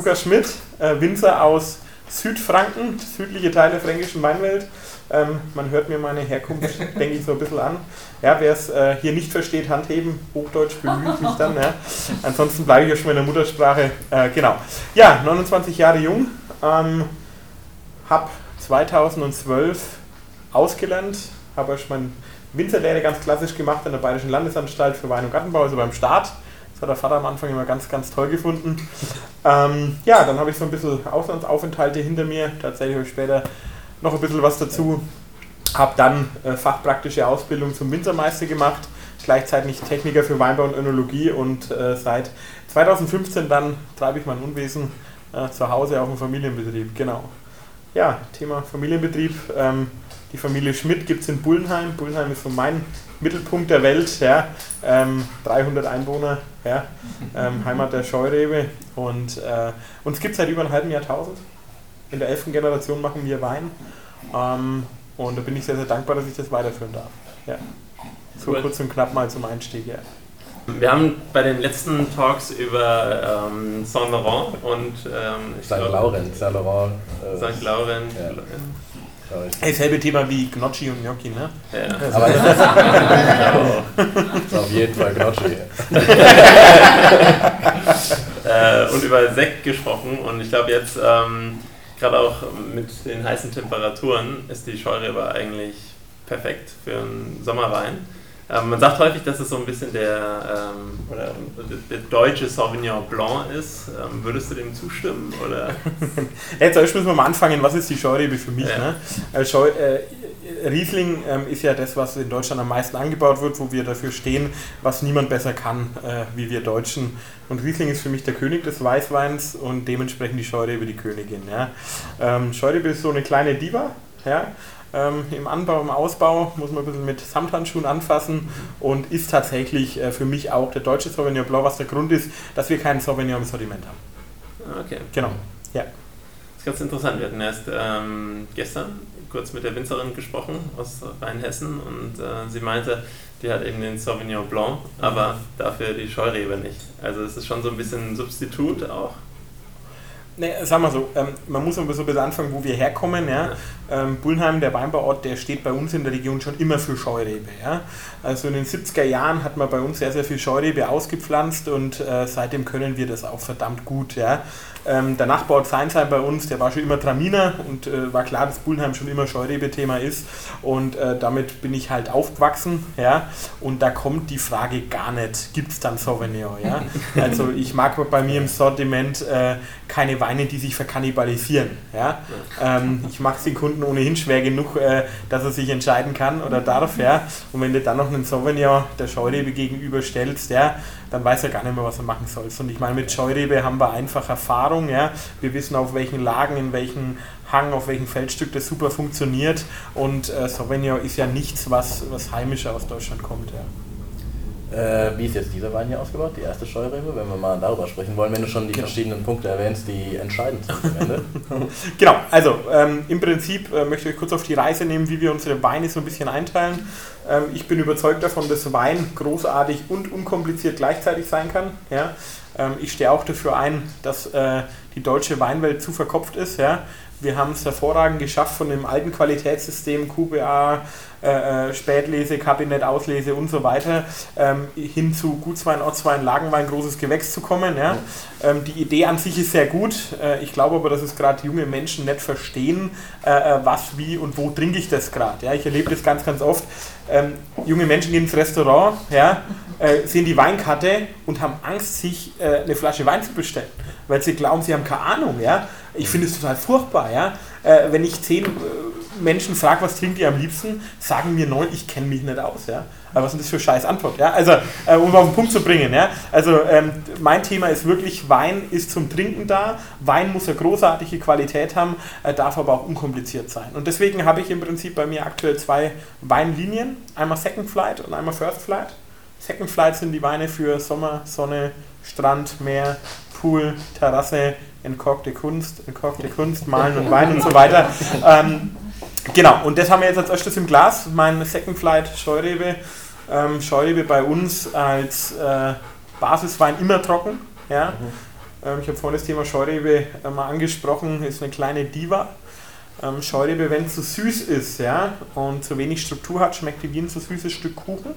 Lukas Schmidt, äh, Winzer aus Südfranken, südliche Teil der fränkischen Weinwelt. Ähm, man hört mir meine Herkunft, denke ich, so ein bisschen an. Ja, wer es äh, hier nicht versteht, Handheben, Hochdeutsch bemühe ich mich dann. Ja. Ansonsten bleibe ich ja schon in der Muttersprache. Äh, genau. Ja, 29 Jahre jung, ähm, habe 2012 ausgelernt, habe erst mein Winzerlehre ganz klassisch gemacht an der Bayerischen Landesanstalt für Wein und Gartenbau, also beim Staat. Hat der Vater am Anfang immer ganz, ganz toll gefunden. Ähm, ja, dann habe ich so ein bisschen Auslandsaufenthalte hinter mir. Tatsächlich habe ich später noch ein bisschen was dazu. Habe dann äh, fachpraktische Ausbildung zum Winzermeister gemacht, gleichzeitig Techniker für Weinbau und Önologie und äh, seit 2015 dann treibe ich mein Unwesen äh, zu Hause auf dem Familienbetrieb. Genau. Ja, Thema Familienbetrieb. Ähm, die Familie Schmidt gibt es in Bullenheim. Bullenheim ist so mein Mittelpunkt der Welt. Ja. Ähm, 300 Einwohner, ja. Ähm, Heimat der Scheurebe. Und äh, uns gibt es seit über einem halben Jahrtausend. In der elften Generation machen wir Wein. Ähm, und da bin ich sehr, sehr dankbar, dass ich das weiterführen darf. Ja. So cool. kurz und knapp mal zum Einstieg. Ja. Wir haben bei den letzten Talks über ähm, Saint Laurent und ähm, St. Laurent, Saint Laurent. Äh, St. Laurent. Ja. Hey, selbe Thema wie Gnocchi und Gnocchi, ne? Ja. Aber das ist, ist auf jeden Fall Gnocchi. äh, und über Sekt gesprochen und ich glaube jetzt, ähm, gerade auch mit den heißen Temperaturen, ist die Scheurebe eigentlich perfekt für einen Sommerwein. Ähm, man sagt häufig, dass es so ein bisschen der, ähm, oder der deutsche Sauvignon Blanc ist. Ähm, würdest du dem zustimmen? Oder? Jetzt müssen wir mal anfangen, was ist die Scheurebe für mich? Ja. Ne? Also äh, Riesling ähm, ist ja das, was in Deutschland am meisten angebaut wird, wo wir dafür stehen, was niemand besser kann äh, wie wir Deutschen. Und Riesling ist für mich der König des Weißweins und dementsprechend die Scheurebe die Königin. Ja? Ähm, Scheurebe ist so eine kleine Diva. Ja? Ähm, Im Anbau, im Ausbau muss man ein bisschen mit Samthandschuhen anfassen und ist tatsächlich äh, für mich auch der deutsche Sauvignon Blanc, was der Grund ist, dass wir keinen Sauvignon im Sortiment haben. Okay. Genau, ja. Das ist ganz interessant. Wir hatten erst ähm, gestern kurz mit der Winzerin gesprochen aus Rheinhessen und äh, sie meinte, die hat eben den Sauvignon Blanc, aber dafür die Scheurebe nicht. Also es ist schon so ein bisschen ein Substitut auch. Nee, sagen wir so, ähm, man muss so ein bisschen anfangen, wo wir herkommen. Ja? Ähm, Bullenheim, der Weinbauort, der steht bei uns in der Region schon immer für Scheurebe. Ja? Also in den 70er Jahren hat man bei uns sehr, sehr viel Scheurebe ausgepflanzt und äh, seitdem können wir das auch verdammt gut. Ja? Ähm, der Nachbarort Seinsheim bei uns, der war schon immer Traminer und äh, war klar, dass Bullenheim schon immer Scheurebe-Thema ist. Und äh, damit bin ich halt aufgewachsen. Ja? Und da kommt die Frage gar nicht, gibt es dann Sauvignon? Ja? Also ich mag bei mir im Sortiment äh, keine Weine, die sich verkannibalisieren. Ja? Ähm, ich mache den Kunden ohnehin schwer genug, äh, dass er sich entscheiden kann oder darf. Ja? Und wenn du dann noch einen Sauvignon der Scheurebe gegenüberstellst, ja, dann weiß er gar nicht mehr, was er machen soll. Und ich meine, mit Scheurebe haben wir einfach Erfahrung. Ja? Wir wissen, auf welchen Lagen, in welchen Hang, auf welchem Feldstück das super funktioniert. Und äh, Sauvignon ist ja nichts, was, was heimischer aus Deutschland kommt. Ja. Äh, wie ist jetzt dieser Wein hier ausgebaut, die erste Scheurebe, wenn wir mal darüber sprechen wollen, wenn du schon die genau. verschiedenen Punkte erwähnst, die entscheidend sind am Ende? genau, also ähm, im Prinzip äh, möchte ich kurz auf die Reise nehmen, wie wir unsere Weine so ein bisschen einteilen. Ähm, ich bin überzeugt davon, dass Wein großartig und unkompliziert gleichzeitig sein kann. Ja? Ähm, ich stehe auch dafür ein, dass äh, die deutsche Weinwelt zu verkopft ist. Ja? Wir haben es hervorragend geschafft, von dem alten Qualitätssystem QBA, äh, äh, Spätlese, Kabinett, Auslese und so weiter ähm, hin zu Gutswein, Ortswein, Lagenwein, großes Gewächs zu kommen. Ja? Ähm, die Idee an sich ist sehr gut. Äh, ich glaube aber, dass es gerade junge Menschen nicht verstehen, äh, äh was, wie und wo trinke ich das gerade. Ja? Ich erlebe das ganz, ganz oft. Ähm, junge Menschen gehen ins Restaurant, ja, äh, sehen die Weinkarte und haben Angst, sich eine Flasche Wein zu bestellen, weil sie glauben, sie haben keine Ahnung. Ja? Ich finde es total furchtbar, ja? Äh, wenn ich zehn äh, Menschen frage, was trinkt ihr am liebsten, sagen mir neun, ich kenne mich nicht aus. Ja? Aber was ist das für scheiß Antwort? Ja? Also, äh, um auf den Punkt zu bringen. Ja? Also, ähm, mein Thema ist wirklich, Wein ist zum Trinken da. Wein muss eine großartige Qualität haben, äh, darf aber auch unkompliziert sein. Und deswegen habe ich im Prinzip bei mir aktuell zwei Weinlinien. Einmal Second Flight und einmal First Flight. Second Flight sind die Weine für Sommer, Sonne, Strand, Meer, Pool, Terrasse, entkorkte Kunst, entkorkte Kunst, Malen und Wein und so weiter. Ähm, genau, und das haben wir jetzt als erstes im Glas. Mein Second Flight Scheurebe. Ähm, Scheurebe bei uns als äh, Basiswein immer trocken. Ja? Ähm, ich habe vorhin das Thema Scheurebe äh, mal angesprochen, ist eine kleine Diva. Ähm, Scheurebe, wenn es zu süß ist ja, und zu wenig Struktur hat, schmeckt die wie ein zu süßes Stück Kuchen.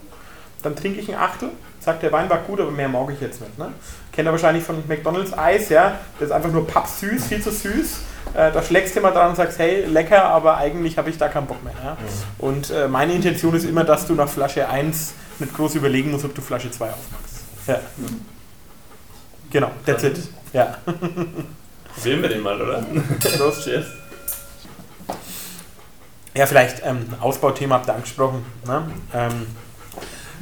Dann trinke ich ein Achtel, sagt der Wein war gut, aber mehr mag ich jetzt nicht. Ne? Kennt ihr wahrscheinlich von McDonalds Eis, ja? Das ist einfach nur pappsüß, viel zu süß. Äh, da schlägst du mal dran und sagst, hey, lecker, aber eigentlich habe ich da keinen Bock mehr. Ja? Mhm. Und äh, meine Intention ist immer, dass du nach Flasche 1 nicht groß überlegen musst, ob du Flasche 2 aufmachst. Ja. Genau, that's it. Ja. Probieren wir den mal, oder? Prost, cheers. Ja, vielleicht ähm, Ausbauthema habt ihr angesprochen. Ne? Ähm,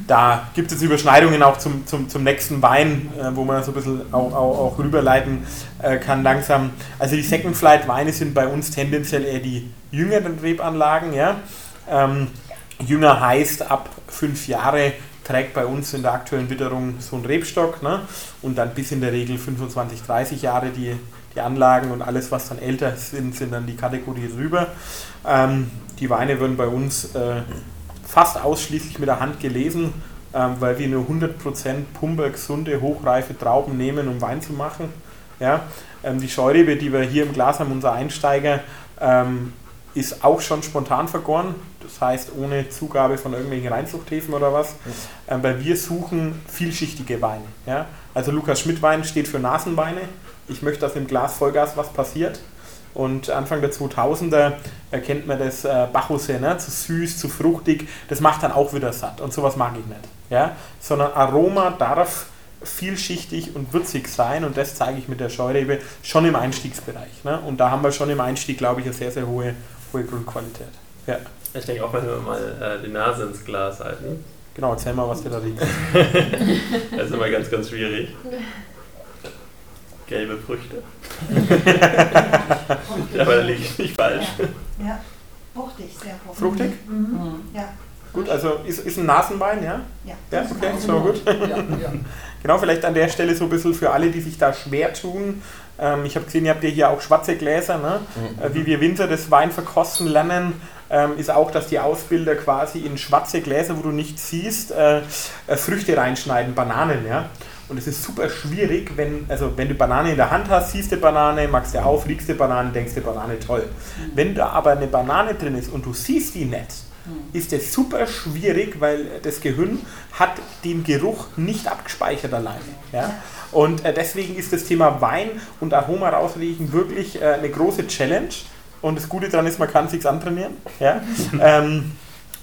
da gibt es Überschneidungen auch zum, zum, zum nächsten Wein, äh, wo man so ein bisschen auch, auch, auch rüberleiten äh, kann langsam. Also die Second Flight Weine sind bei uns tendenziell eher die jüngeren Rebanlagen. Ja? Ähm, jünger heißt ab fünf Jahre trägt bei uns in der aktuellen Witterung so ein Rebstock ne? und dann bis in der Regel 25, 30 Jahre die, die Anlagen und alles, was dann älter sind, sind dann die Kategorie drüber. Ähm, die Weine werden bei uns äh, fast ausschließlich mit der Hand gelesen, ähm, weil wir nur 100% Pumper gesunde, hochreife Trauben nehmen, um Wein zu machen. Ja? Ähm, die Scheurebe, die wir hier im Glas haben, unser Einsteiger, ähm, ist auch schon spontan vergoren, das heißt ohne Zugabe von irgendwelchen Reinzuchthäfen oder was, ähm, weil wir suchen vielschichtige Weine. Ja? Also Lukas Schmidt Wein steht für Nasenweine. Ich möchte, dass im Glas Vollgas was passiert. Und Anfang der 2000er erkennt man das äh, Bacchuse, ne? zu süß, zu fruchtig, das macht dann auch wieder satt und sowas mag ich nicht. Ja? Sondern Aroma darf vielschichtig und würzig sein und das zeige ich mit der Scheurebe schon im Einstiegsbereich. Ne? Und da haben wir schon im Einstieg, glaube ich, eine sehr, sehr hohe hohe Grundqualität. Ja. Ich denke auch, wenn wir mal äh, die Nase ins Glas halten. Genau, erzähl mal, was wir da riechen. das ist immer ganz, ganz schwierig. Gelbe Früchte. ja, aber da liege ich nicht falsch. Ja, ja. fruchtig, sehr fruchtig. Fruchtig? Mhm. mhm. Ja. Gut, also ist, ist ein Nasenwein, ja? Ja. Ja, okay, so gut. Ja, ja. Genau, vielleicht an der Stelle so ein bisschen für alle, die sich da schwer tun, ähm, ich habe gesehen, ihr habt ja hier auch schwarze Gläser. Ne? Mhm. Äh, wie wir Winzer das Wein verkosten lernen, ähm, ist auch, dass die Ausbilder quasi in schwarze Gläser, wo du nichts siehst, äh, äh, Früchte reinschneiden, Bananen. Ja? Und es ist super schwierig, wenn, also wenn du Banane in der Hand hast, siehst du Banane, machst du auf, riechst du Banane, denkst du Banane toll. Mhm. Wenn da aber eine Banane drin ist und du siehst die nicht, mhm. ist es super schwierig, weil das Gehirn hat den Geruch nicht abgespeichert alleine. Ja? Und äh, deswegen ist das Thema Wein und Aroma rausriechen wirklich äh, eine große Challenge. Und das Gute daran ist, man kann es sich antrainieren. Ja? ähm,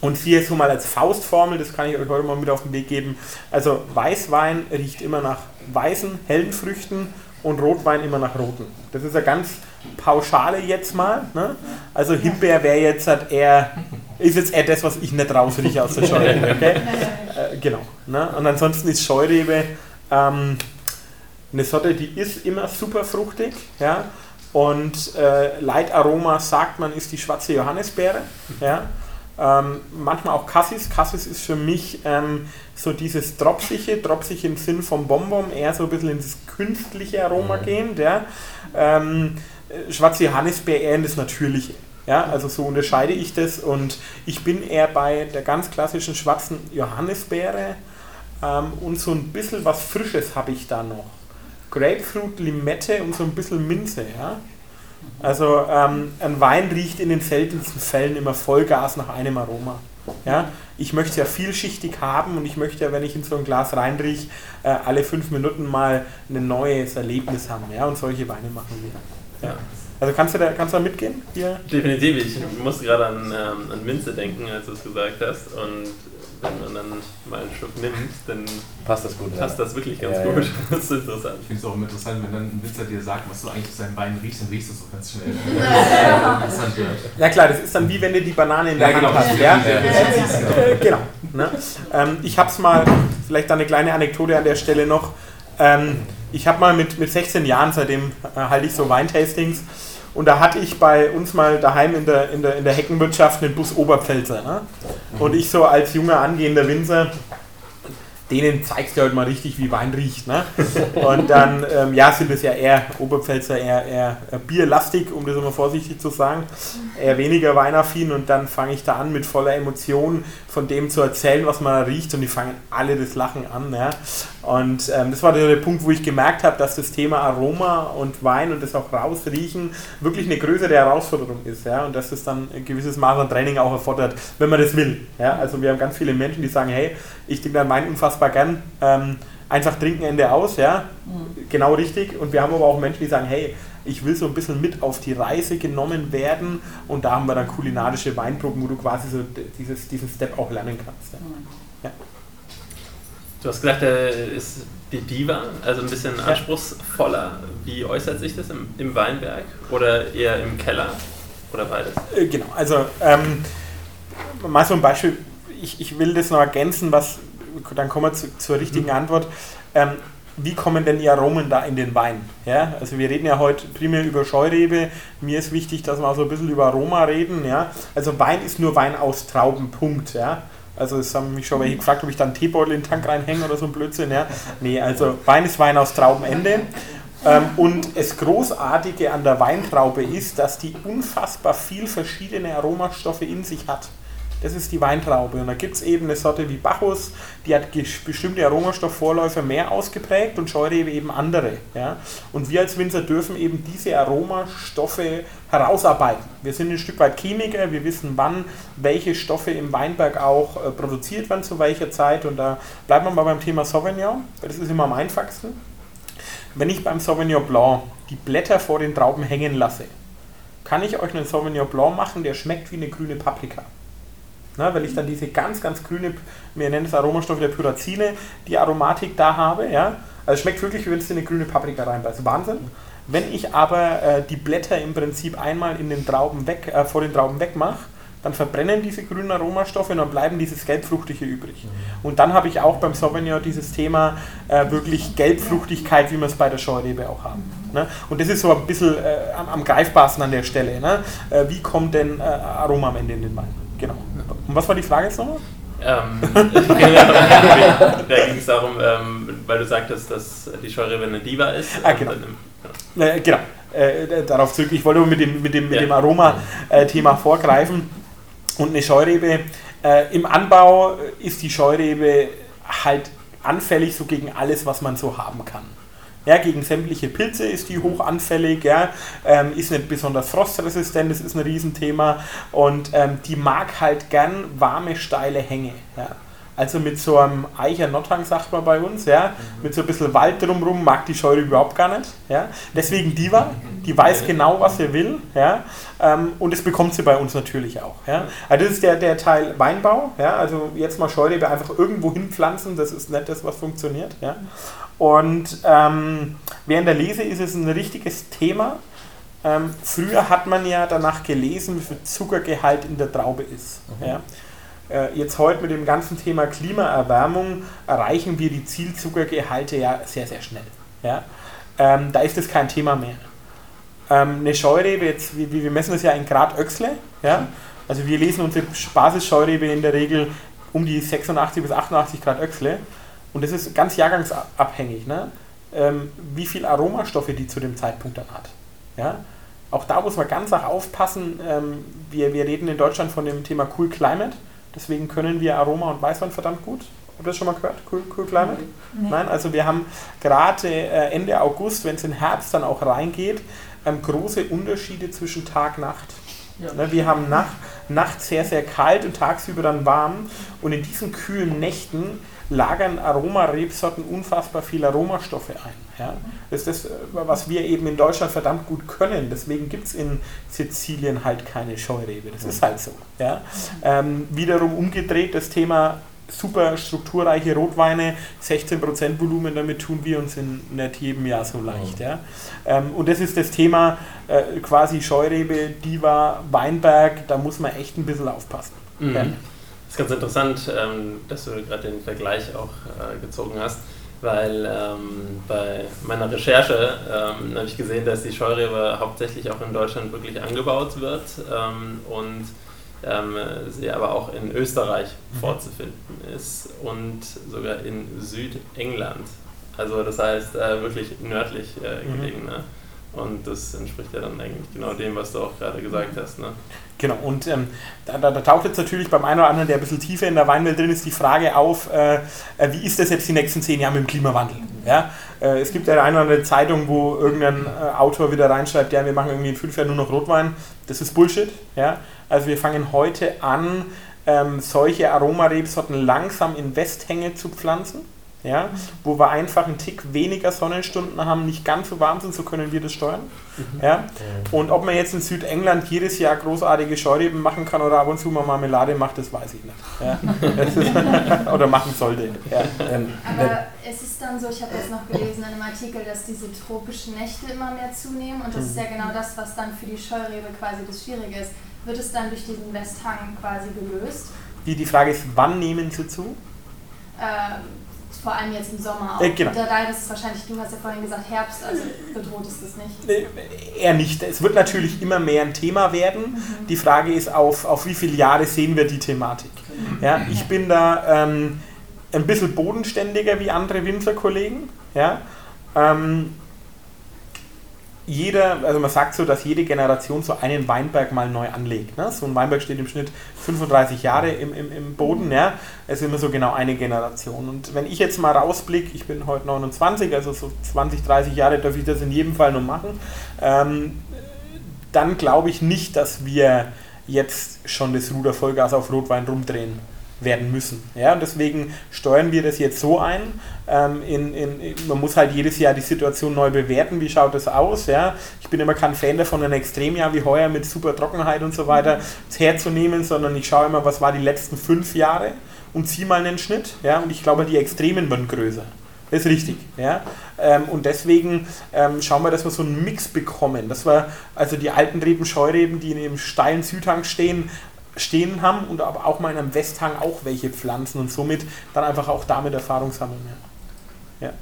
und hier so mal als Faustformel, das kann ich euch heute mal mit auf den Weg geben. Also Weißwein riecht immer nach weißen, hellen Früchten und Rotwein immer nach roten. Das ist ja ganz pauschale jetzt mal. Ne? Also Himbeer wäre jetzt halt eher, ist jetzt eher das, was ich nicht rausrieche aus der Scheurebe. Okay? äh, genau. Ne? Und ansonsten ist Scheurebe ähm, eine Sorte, die ist immer super fruchtig, ja. Und äh, Leitaroma sagt man, ist die schwarze Johannisbeere, ja. Ähm, manchmal auch Cassis. Cassis ist für mich ähm, so dieses Dropsige, Dropsig im Sinn vom Bonbon, eher so ein bisschen ins künstliche Aroma mhm. gehend, ja. Ähm, äh, schwarze Johannisbeere eher in das Natürliche. Ja, also so unterscheide ich das und ich bin eher bei der ganz klassischen schwarzen Johannisbeere ähm, und so ein bisschen was Frisches habe ich da noch. Grapefruit, Limette und so ein bisschen Minze. Ja? Also ähm, ein Wein riecht in den seltensten Fällen immer Vollgas nach einem Aroma. Ja? Ich möchte es ja vielschichtig haben und ich möchte ja, wenn ich in so ein Glas reinrieche, äh, alle fünf Minuten mal ein neues Erlebnis haben. Ja? Und solche Weine machen wir. Ja. Also kannst du da, kannst du da mitgehen? Hier? Definitiv. Ich musste gerade an, ähm, an Minze denken, als du es gesagt hast. Und wenn man dann mal einen Schluck nimmt, dann passt das gut. Passt ja. das wirklich ganz ja, gut. Ja. Das ist interessant. Ich finde es auch immer interessant, wenn dann ein Winzer dir sagt, was du eigentlich zu seinem Wein riechst, dann riechst du es auch ganz schnell. ja. ja klar, das ist dann wie wenn du die Banane in der Hand genau. hast. Ja? Äh, genau. Ne? Ähm, ich habe es mal, vielleicht eine kleine Anekdote an der Stelle noch. Ähm, ich habe mal mit, mit 16 Jahren, seitdem äh, halte ich so Weintastings, und da hatte ich bei uns mal daheim in der, in der, in der Heckenwirtschaft einen Bus Oberpfälzer. Ne? Und ich so als junger angehender Winzer, denen zeigst du halt mal richtig, wie Wein riecht. Ne? Und dann, ähm, ja, sind es ja eher Oberpfälzer, eher, eher bierlastig, um das immer vorsichtig zu sagen, eher weniger weinaffin und dann fange ich da an mit voller Emotion von dem zu erzählen, was man riecht und die fangen alle das Lachen an. Ja? Und ähm, das war der, Punkt, wo ich gemerkt habe, dass das Thema Aroma und Wein und das auch rausriechen wirklich eine größere Herausforderung ist. Ja? Und dass es dann ein gewisses Maß an Training auch erfordert, wenn man das will. Ja? Also wir haben ganz viele Menschen, die sagen, hey, ich trinke dann Wein unfassbar gern. Ähm, einfach trinken Ende aus, ja, mhm. genau richtig. Und wir haben aber auch Menschen, die sagen, hey, ich will so ein bisschen mit auf die Reise genommen werden und da haben wir dann kulinarische Weinproben, wo du quasi so dieses, diesen Step auch lernen kannst. Ja. Mhm. ja. Du hast gesagt, er ist die Diva, also ein bisschen anspruchsvoller. Wie äußert sich das im, im Weinberg oder eher im Keller oder beides? Äh, genau, also ähm, mal so ein Beispiel, ich, ich will das noch ergänzen, was, dann kommen wir zu, zur richtigen mhm. Antwort. Ähm, wie kommen denn die Aromen da in den Wein? Ja, also wir reden ja heute primär über Scheurebe. Mir ist wichtig, dass wir auch so ein bisschen über Aroma reden. Ja? Also Wein ist nur Wein aus Trauben, Punkt. Ja? Also es haben mich schon welche gefragt, ob ich da einen Teebeutel in den Tank reinhänge oder so ein Blödsinn. Ja? Nee, also Wein ist Wein aus Traubenende. Ähm, und das Großartige an der Weintraube ist, dass die unfassbar viel verschiedene Aromastoffe in sich hat. Das ist die Weintraube. Und da gibt es eben eine Sorte wie Bacchus, die hat bestimmte Aromastoffvorläufer mehr ausgeprägt und Scheurebe eben andere. Ja? Und wir als Winzer dürfen eben diese Aromastoffe herausarbeiten. Wir sind ein Stück weit Chemiker, wir wissen, wann welche Stoffe im Weinberg auch äh, produziert werden, zu welcher Zeit. Und da bleiben wir mal beim Thema Sauvignon, weil das ist immer am einfachsten. Wenn ich beim Sauvignon Blanc die Blätter vor den Trauben hängen lasse, kann ich euch einen Sauvignon Blanc machen, der schmeckt wie eine grüne Paprika ne, weil ich dann diese ganz, ganz grüne, wir nennen es Aromastoff der Pyrazine, die Aromatik da habe. Ja? Also schmeckt wirklich, wie wenn es eine grüne Paprika reinbeißt. Wahnsinn. Wenn ich aber äh, die Blätter im Prinzip einmal in den Trauben weg, äh, vor den Trauben wegmache, dann verbrennen diese grünen Aromastoffe und dann bleiben dieses Gelbfruchtige übrig. Und dann habe ich auch beim Sauvignon dieses Thema äh, wirklich Gelbfruchtigkeit, wie wir es bei der Scheurebe auch haben. Ne? Und das ist so ein bisschen äh, am, am, greifbarsten an der Stelle. Ne? Äh, wie kommt denn äh, Aroma am Ende in den Wein? Genau. Und was war die Frage jetzt nochmal? Ähm, da ging es darum, ähm, weil du sagtest, dass die Scheurebe eine Diva ist. Ah, genau. Dann, ja. äh, genau. Äh, darauf zurück. Ich wollte mit dem, mit dem, mit dem Aroma-Thema vorgreifen. Und eine Scheurebe, äh, im Anbau ist die Scheurebe halt anfällig so gegen alles, was man so haben kann. Ja, gegen sämtliche Pilze ist die hochanfällig, ja, ähm, ist nicht besonders frostresistent, das ist ein Riesenthema und ähm, die mag halt gern warme, steile Hänge. Ja. Also mit so einem Eicher Notthang, sagt man bei uns, ja, mhm. mit so ein bisschen Wald drumherum mag die Scheure überhaupt gar nicht. Ja. Deswegen Diva, die weiß genau, was sie will, ja, ähm, und das bekommt sie bei uns natürlich auch. Ja. Also das ist der, der Teil Weinbau, ja, also jetzt mal Scheurebe einfach irgendwo hinpflanzen, das ist nicht das, was funktioniert. Ja. Und ähm, während der Lese ist es ein richtiges Thema. Ähm, früher hat man ja danach gelesen, wie viel Zuckergehalt in der Traube ist. Mhm. Ja. Äh, jetzt heute mit dem ganzen Thema Klimaerwärmung erreichen wir die Zielzuckergehalte ja sehr, sehr schnell. Ja. Ähm, da ist das kein Thema mehr. Ähm, eine Scheurebe, jetzt, wir, wir messen das ja in Grad Öxle. Ja. Also wir lesen unsere Basisscheurebe in der Regel um die 86 bis 88 Grad Öxle und das ist ganz jahrgangsabhängig, ne? Ähm, wie viel Aromastoffe die zu dem Zeitpunkt dann hat. Ja? Auch da muss man ganz auch aufpassen. Ähm, wir, wir reden in Deutschland von dem Thema Cool Climate. Deswegen können wir Aroma und Weißwein verdammt gut. Habt ihr das schon mal gehört? Cool, cool Climate? Nee. Nein, also wir haben gerade äh, Ende August, wenn es in Herbst dann auch reingeht, ähm, große Unterschiede zwischen Tag und Nacht. Ja. Ne, wir haben Nacht, nachts sehr, sehr kalt und tagsüber dann warm. Und in diesen kühlen Nächten lagern Aromarebsorten unfassbar viele Aromastoffe ein. Ja? Das ist das, was wir eben in Deutschland verdammt gut können. Deswegen gibt es in Sizilien halt keine Scheurebe. Das ist halt so. Ja? Ähm, wiederum umgedreht das Thema super strukturreiche Rotweine, 16% Volumen, damit tun wir uns in nicht jedem Jahr so leicht. Ja? Ähm, und das ist das Thema äh, quasi Scheurebe, Diva, Weinberg, da muss man echt ein bisschen aufpassen. Mhm. Das ist ganz interessant, ähm, dass du gerade den Vergleich auch äh, gezogen hast, weil ähm, bei meiner Recherche ähm, habe ich gesehen, dass die Scheurebe hauptsächlich auch in Deutschland wirklich angebaut wird und ähm, sie aber auch in Österreich vorzufinden ist und sogar in Südengland. Also das heißt äh, wirklich nördlich äh, Mhm. Und das entspricht ja dann eigentlich genau dem, was du auch gerade gesagt hast. Ne? Genau, und ähm, da, da, da taucht jetzt natürlich beim einen oder anderen, der ein bisschen tiefer in der Weinwelt drin ist, die Frage auf, äh, äh, wie ist das jetzt die nächsten zehn Jahre mit dem Klimawandel? Ja? Äh, es gibt ja eine oder andere Zeitung, wo irgendein äh, Autor wieder reinschreibt, ja, wir machen irgendwie in fünf Jahren nur noch Rotwein. Das ist Bullshit. Ja? Also wir fangen heute an, ähm, solche Aromarebsorten langsam in Westhänge zu pflanzen. Ja, wo wir einfach einen Tick weniger Sonnenstunden haben, nicht ganz so warm sind, so können wir das steuern. Ja? Und ob man jetzt in Südengland jedes Jahr großartige Scheureben machen kann oder ab und zu mal Marmelade macht, das weiß ich nicht. Ja? Ist, oder machen sollte. Ja. Aber es ist dann so, ich habe jetzt noch gelesen in einem Artikel, dass diese tropischen Nächte immer mehr zunehmen und das ist ja genau das, was dann für die Scheurebe quasi das Schwierige ist. Wird es dann durch diesen Westhang quasi gelöst? Die, die Frage ist, wann nehmen sie zu? Ähm, vor allem jetzt im Sommer auch. Äh, genau. Und da, da ist es wahrscheinlich, du hast ja vorhin gesagt, Herbst, also bedroht ist das nicht. Äh, Eher nicht. Es wird natürlich immer mehr ein Thema werden. Die Frage ist, auf, auf wie viele Jahre sehen wir die Thematik? Ja, ich bin da ähm, ein bisschen bodenständiger wie andere Winzerkollegen. Ja? Ähm, jeder, also man sagt so, dass jede Generation so einen Weinberg mal neu anlegt. Ne? So ein Weinberg steht im Schnitt 35 Jahre im, im, im Boden. Ja? Es ist immer so genau eine Generation. Und wenn ich jetzt mal rausblicke, ich bin heute 29, also so 20, 30 Jahre darf ich das in jedem Fall noch machen, ähm, dann glaube ich nicht, dass wir jetzt schon das Ruder Vollgas auf Rotwein rumdrehen werden müssen. Ja, und deswegen steuern wir das jetzt so ein. Ähm, in, in, man muss halt jedes Jahr die Situation neu bewerten. Wie schaut das aus? Ja? Ich bin immer kein Fan davon, ein Extremjahr wie heuer mit super Trockenheit und so weiter herzunehmen, sondern ich schaue immer, was war die letzten fünf Jahre und ziehe mal einen Schnitt. Ja? Und ich glaube, die Extremen werden größer. Das ist richtig. Ja? Ähm, und deswegen ähm, schauen wir, dass wir so einen Mix bekommen. Dass wir also die alten Reben, Scheureben, die in dem steilen Südhang stehen, stehen haben und aber auch mal in einem Westhang auch welche pflanzen und somit dann einfach auch damit Erfahrung sammeln. Ja.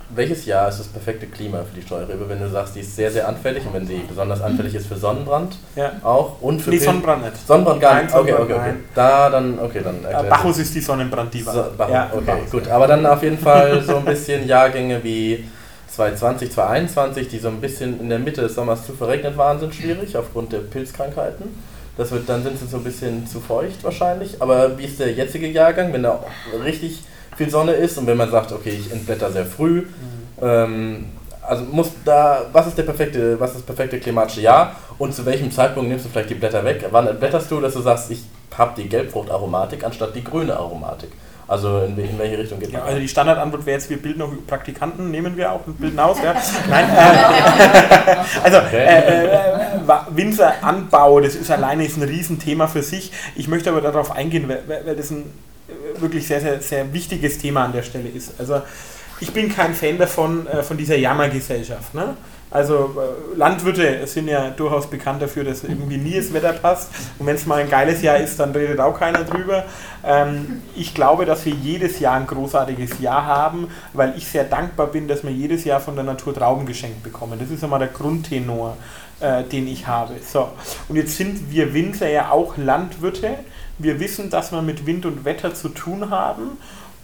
Welches Jahr ist das perfekte Klima für die Scheurebe, wenn du sagst, die ist sehr, sehr anfällig und wenn sie besonders anfällig ist für Sonnenbrand Ja. auch und für Nee, Sonnenbrand nicht. Sonnenbrand gar nicht. Okay, okay, okay. Da dann, okay, dann Äh, Bacchus ist die Sonnenbranddiva. So, Bacchus, Ja, okay, Bacchus. gut. Aber dann auf jeden Fall so ein bisschen Jahrgänge wie 2020, 2021, die so ein bisschen in der Mitte des Sommers zu verregnet waren, sind schwierig aufgrund der Pilzkrankheiten. Das wird, dann sind sie so ein bisschen zu feucht wahrscheinlich. Aber wie ist der jetzige Jahrgang, wenn da richtig viel Sonne ist und wenn man sagt, okay, ich entblätter sehr früh, ähm, also muss da, was ist der perfekte, was ist das perfekte klimatische Jahr und zu welchem Zeitpunkt nimmst du vielleicht die Blätter weg? Wann entblätterst du, dass du sagst, ich habe die Gelbfruchtaromatik anstatt die grüne Aromatik? Also in, in welche Richtung geht Ja, man? also die Standardantwort wäre jetzt, wir bilden auch Praktikanten, nehmen wir auch und bilden aus. Ja. Nein, äh, also äh, äh, Wa- Winzeranbau, das ist alleine ist ein Riesenthema für sich. Ich möchte aber darauf eingehen, weil, weil das ein äh, wirklich sehr, sehr, sehr wichtiges Thema an der Stelle ist. Also ich bin kein Fan davon, äh, von dieser Jammergesellschaft. Ne? Also äh, Landwirte sind ja durchaus bekannt dafür, dass irgendwie nie das Wetter passt. Und wenn es mal ein geiles Jahr ist, dann redet auch keiner drüber. Ähm, ich glaube, dass wir jedes Jahr ein großartiges Jahr haben, weil ich sehr dankbar bin, dass wir jedes Jahr von der Natur Trauben geschenkt bekommen. Das ist einmal der Grundtenor, äh, den ich habe. So. Und jetzt sind wir Winzer ja auch Landwirte. Wir wissen, dass wir mit Wind und Wetter zu tun haben.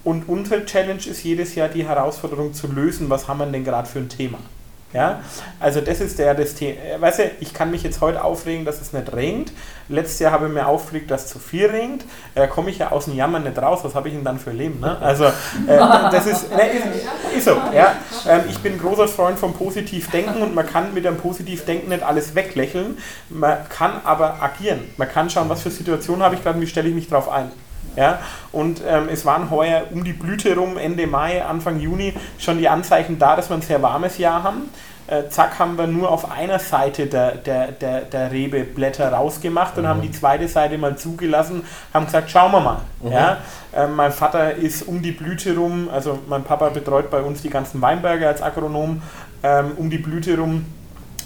Und unsere Challenge ist jedes Jahr die Herausforderung zu lösen, was haben wir denn gerade für ein Thema. Ja, also das ist der das Thema. Weißt du, ich kann mich jetzt heute aufregen, dass es nicht regnet. Letztes Jahr habe ich mir aufgeregt, dass zu viel regnet. Da komme ich ja aus dem Jammern nicht raus. Was habe ich denn dann für Leben? Ne? Also äh, das ist, ne, ist, ist so. Ja? Ähm, ich bin großer Freund vom Positivdenken und man kann mit dem Positivdenken nicht alles weglächeln. Man kann aber agieren. Man kann schauen, was für Situationen habe ich gerade und wie stelle ich mich darauf ein. Ja, und ähm, es waren heuer um die Blüte rum, Ende Mai, Anfang Juni, schon die Anzeichen da, dass wir ein sehr warmes Jahr haben. Äh, zack, haben wir nur auf einer Seite der, der, der, der Rebe Blätter rausgemacht und haben die zweite Seite mal zugelassen, haben gesagt, schauen wir mal. Ja, ähm, mein Vater ist um die Blüte rum, also mein Papa betreut bei uns die ganzen Weinberge als Agronom, ähm, um die Blüte rum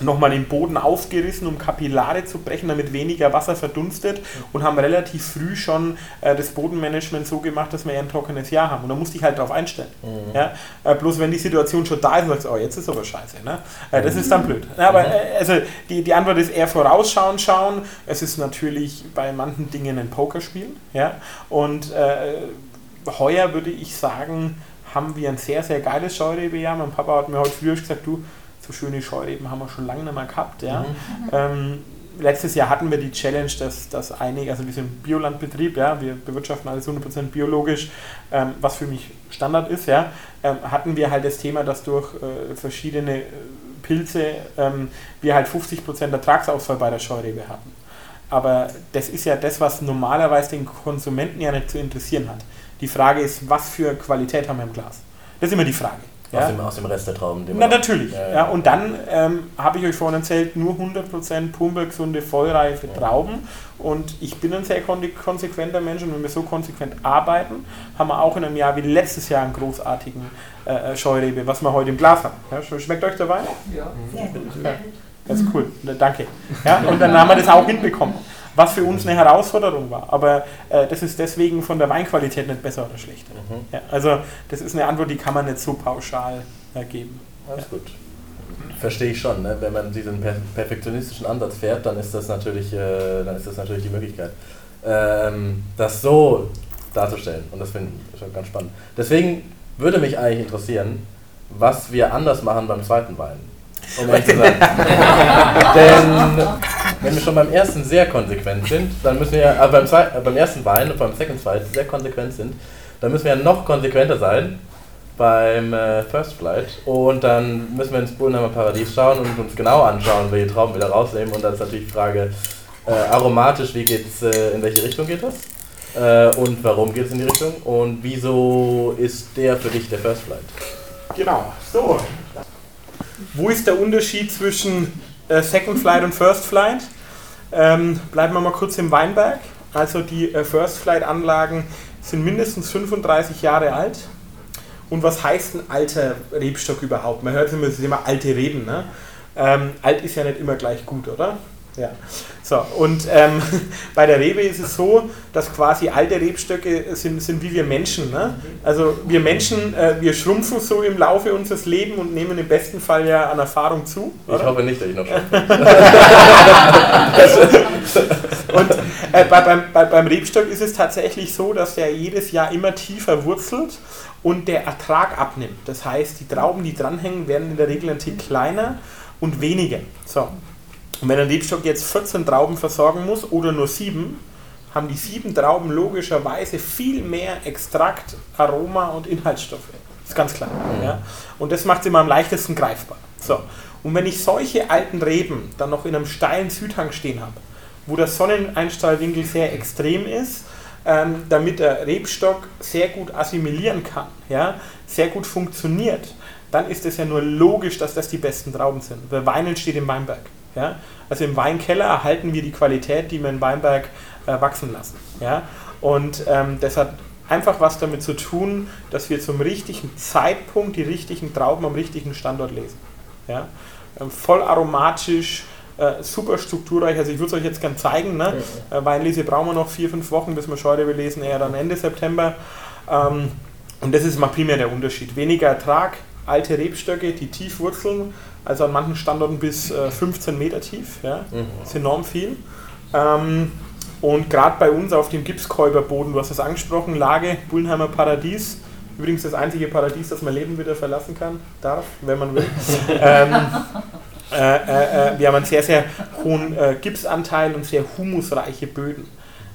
nochmal den Boden aufgerissen, um Kapillare zu brechen, damit weniger Wasser verdunstet und haben relativ früh schon äh, das Bodenmanagement so gemacht, dass wir eher ein trockenes Jahr haben. Und da musste ich halt darauf einstellen. Mhm. Ja? Äh, bloß wenn die Situation schon da ist und sagst, oh, jetzt ist aber scheiße. Ne? Äh, das ist dann blöd. Ja, aber äh, also die, die Antwort ist eher vorausschauen, schauen. Es ist natürlich bei manchen Dingen ein Pokerspiel. Ja? Und äh, heuer würde ich sagen, haben wir ein sehr, sehr geiles Scheurebe-Jahr. Mein Papa hat mir heute früher gesagt, du, so schöne Scheureben haben wir schon lange nicht mehr gehabt. Ja. Mhm. Ähm, letztes Jahr hatten wir die Challenge, dass, dass einige, also wir sind Biolandbetrieb, ja, wir bewirtschaften alles 100% biologisch, ähm, was für mich Standard ist, ja, ähm, hatten wir halt das Thema, dass durch äh, verschiedene äh, Pilze ähm, wir halt 50% Ertragsausfall bei der Scheurebe hatten. Aber das ist ja das, was normalerweise den Konsumenten ja nicht zu interessieren hat. Die Frage ist, was für Qualität haben wir im Glas? Das ist immer die Frage. Aus, Ja? dem, aus dem Rest der Trauben. Na natürlich. Ja, Ja, ja. und dann ähm, habe ich euch vorhin erzählt, nur 100% pumpergesunde, vollreife Trauben. Und ich bin ein sehr kon konsequenter Mensch und wenn wir so konsequent arbeiten, haben wir auch in einem Jahr wie letztes Jahr einen großartigen äh, äh, Scheurebe, was wir heute im Glas haben. Ja, sch- schmeckt euch dabei? Ja. Sehr gut. Ja, das ist cool. Na, Danke. Ja, und dann haben wir das auch hinbekommen. Was für uns eine Herausforderung war. Aber äh, das ist deswegen von der Weinqualität nicht besser oder schlechter. Mhm. Ja, also das ist eine Antwort, die kann man nicht so pauschal äh, geben. Alles gut. Verstehe ich schon, ne? wenn man diesen per perfektionistischen Ansatz fährt, dann ist das natürlich, äh, dann ist das natürlich die Möglichkeit, ähm, das so darzustellen. Und das finde ich schon ganz spannend. Deswegen würde mich eigentlich interessieren, was wir anders machen beim zweiten Wein. Um ehrlich zu sein. Denn wenn wir schon beim ersten sehr konsequent sind, dann müssen wir ja, äh, beim, zweit, äh, beim ersten Wein und beim Second Flight sehr konsequent sind, dann müssen wir ja noch konsequenter sein beim äh, First Flight. Und dann müssen wir ins Bullenheimer Paradies schauen und uns genau anschauen, welche Trauben wir da rausnehmen. Und dann ist natürlich die Frage, äh, aromatisch, wie geht's, äh, in welche Richtung geht das? Und warum geht es in die Richtung? Und wieso ist der für dich der First Flight? Genau, so. Wo ist der Unterschied zwischen äh, Second Flight und First Flight? Ähm, bleiben wir mal kurz im Weinberg. Also die äh, First Flight Anlagen sind mindestens 35 Jahre alt. Und was heißt ein alter Rebstock überhaupt? Man hört immer, ist immer alte Reben. Ne? Ähm, alt ist ja nicht immer gleich gut, oder? Ja. So, und ähm, bei der Rebe ist es so, dass quasi alte Rebstöcke sind, sind wie wir Menschen. Ne? Also wir Menschen, äh, wir schrumpfen so im Laufe unseres Lebens und nehmen im besten Fall ja an Erfahrung zu. Ich Oder? hoffe nicht, dass ich noch schaffe. Und äh, bei, beim, bei, beim Rebstock ist es tatsächlich so, dass der jedes Jahr immer tiefer wurzelt und der Ertrag abnimmt. Das heißt, die Trauben, die dranhängen, werden in der Regel ein Tick kleiner und weniger. So. Und wenn ein Rebstock jetzt 14 Trauben versorgen muss oder nur sieben, haben die sieben Trauben logischerweise viel mehr Extrakt, Aroma und Inhaltsstoffe. Das ist ganz klar. Ja? Und das macht es immer am leichtesten greifbar. So. Und wenn ich solche alten Reben dann noch in einem steilen Südhang stehen habe, wo der Sonneneinstrahlwinkel sehr extrem ist, ähm, damit der Rebstock sehr gut assimilieren kann, ja, sehr gut funktioniert, dann ist es ja nur logisch, dass das die besten Trauben sind. Weil Wein entsteht im Weinberg. Ja? Also im Weinkeller erhalten wir die Qualität, die wir im Weinberg äh, wachsen lassen. Ja? Und ähm, das hat einfach was damit zu tun, dass wir zum richtigen Zeitpunkt die richtigen Trauben am richtigen Standort lesen. Ja? Ähm, voll aromatisch, äh, super strukturreich. Also ich würde es euch jetzt gern zeigen. Ne? Äh, Weinlese brauchen wir noch vier, fünf Wochen, bis wir Scheurebe lesen, eher dann Ende September. Ähm, und das ist mal primär der Unterschied. Weniger Ertrag, alte Rebstöcke, die tief wurzeln, also an manchen Standorten bis äh, 15 Meter tief. Ja? Mhm. Das ist enorm viel. Ähm, und gerade bei uns auf dem Gipskäuberboden, du hast es angesprochen, Lage, Bullenheimer Paradies. Übrigens das einzige Paradies, das man Leben wieder verlassen kann, darf, wenn man will. ähm, äh, äh, äh, wir haben einen sehr, sehr hohen äh, Gipsanteil und sehr humusreiche Böden,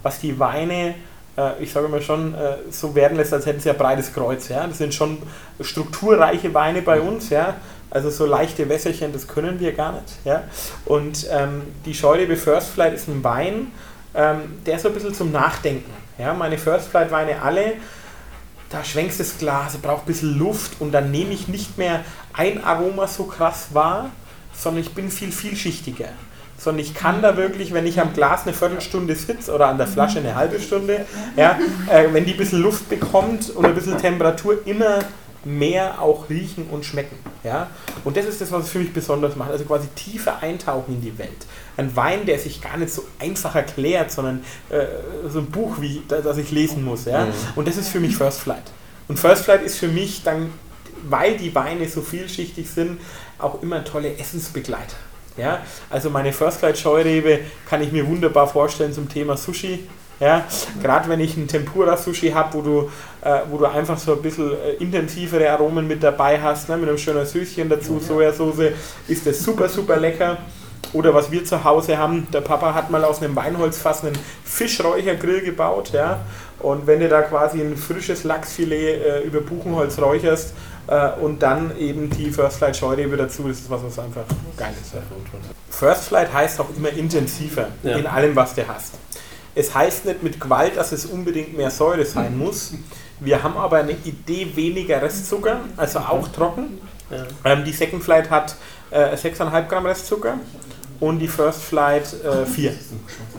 was die Weine, äh, ich sage mal schon, so werden lässt, als hätten sie ein breites Kreuz. Ja? Das sind schon strukturreiche Weine bei uns, ja? Also so leichte Wässerchen, das können wir gar nicht. Ja? Und ähm, die Scheurebe First Flight ist ein Wein, ähm, der ist so ein bisschen zum Nachdenken. Ja? Meine First Flight Weine alle, da schwenkst das Glas, braucht ein bisschen Luft und dann nehme ich nicht mehr ein Aroma so krass wahr, sondern ich bin viel vielschichtiger. Sondern ich kann da wirklich, wenn ich am Glas eine Viertelstunde sitze oder an der Flasche eine halbe Stunde, ja, äh, wenn die ein bisschen Luft bekommt und ein bisschen Temperatur, immer mehr auch riechen und schmecken. Ja? Und das ist das, was es für mich besonders macht. Also quasi tiefer eintauchen in die Welt. Ein Wein, der sich gar nicht so einfach erklärt, sondern äh, so ein Buch, wie, das ich lesen muss. Ja? Mhm. Und das ist für mich First Flight. Und First Flight ist für mich dann, weil die Weine so vielschichtig sind, auch immer tolle Essensbegleiter. Ja? Also meine First Flight Scheurebe kann ich mir wunderbar vorstellen zum Thema Sushi. Ja, gerade wenn ich ein Tempura-Sushi habe, wo du, wo du einfach so ein bisschen äh, intensivere Aromen mit dabei hast, ne, mit einem schönen Süßchen dazu, Sojasauce, ist das super, super lecker. Oder was wir zu Hause haben, der Papa hat mal aus einem Weinholzfass einen Fischräuchergrill gebaut, ja. Und wenn du da quasi ein frisches Lachsfilet äh, über Buchenholz räucherst äh, und dann eben die First Flight Scheurebe dazu, das ist was, was einfach geil ist. Ja. First Flight heißt auch immer intensiver Ja. in allem, was du hast. Es heißt nicht mit Gewalt, dass es unbedingt mehr Säure sein muss. Wir haben aber eine Idee weniger Restzucker, also auch trocken. Ja. Ähm, die Second Flight hat äh, 6,5 Gramm Restzucker und die First Flight äh, 4.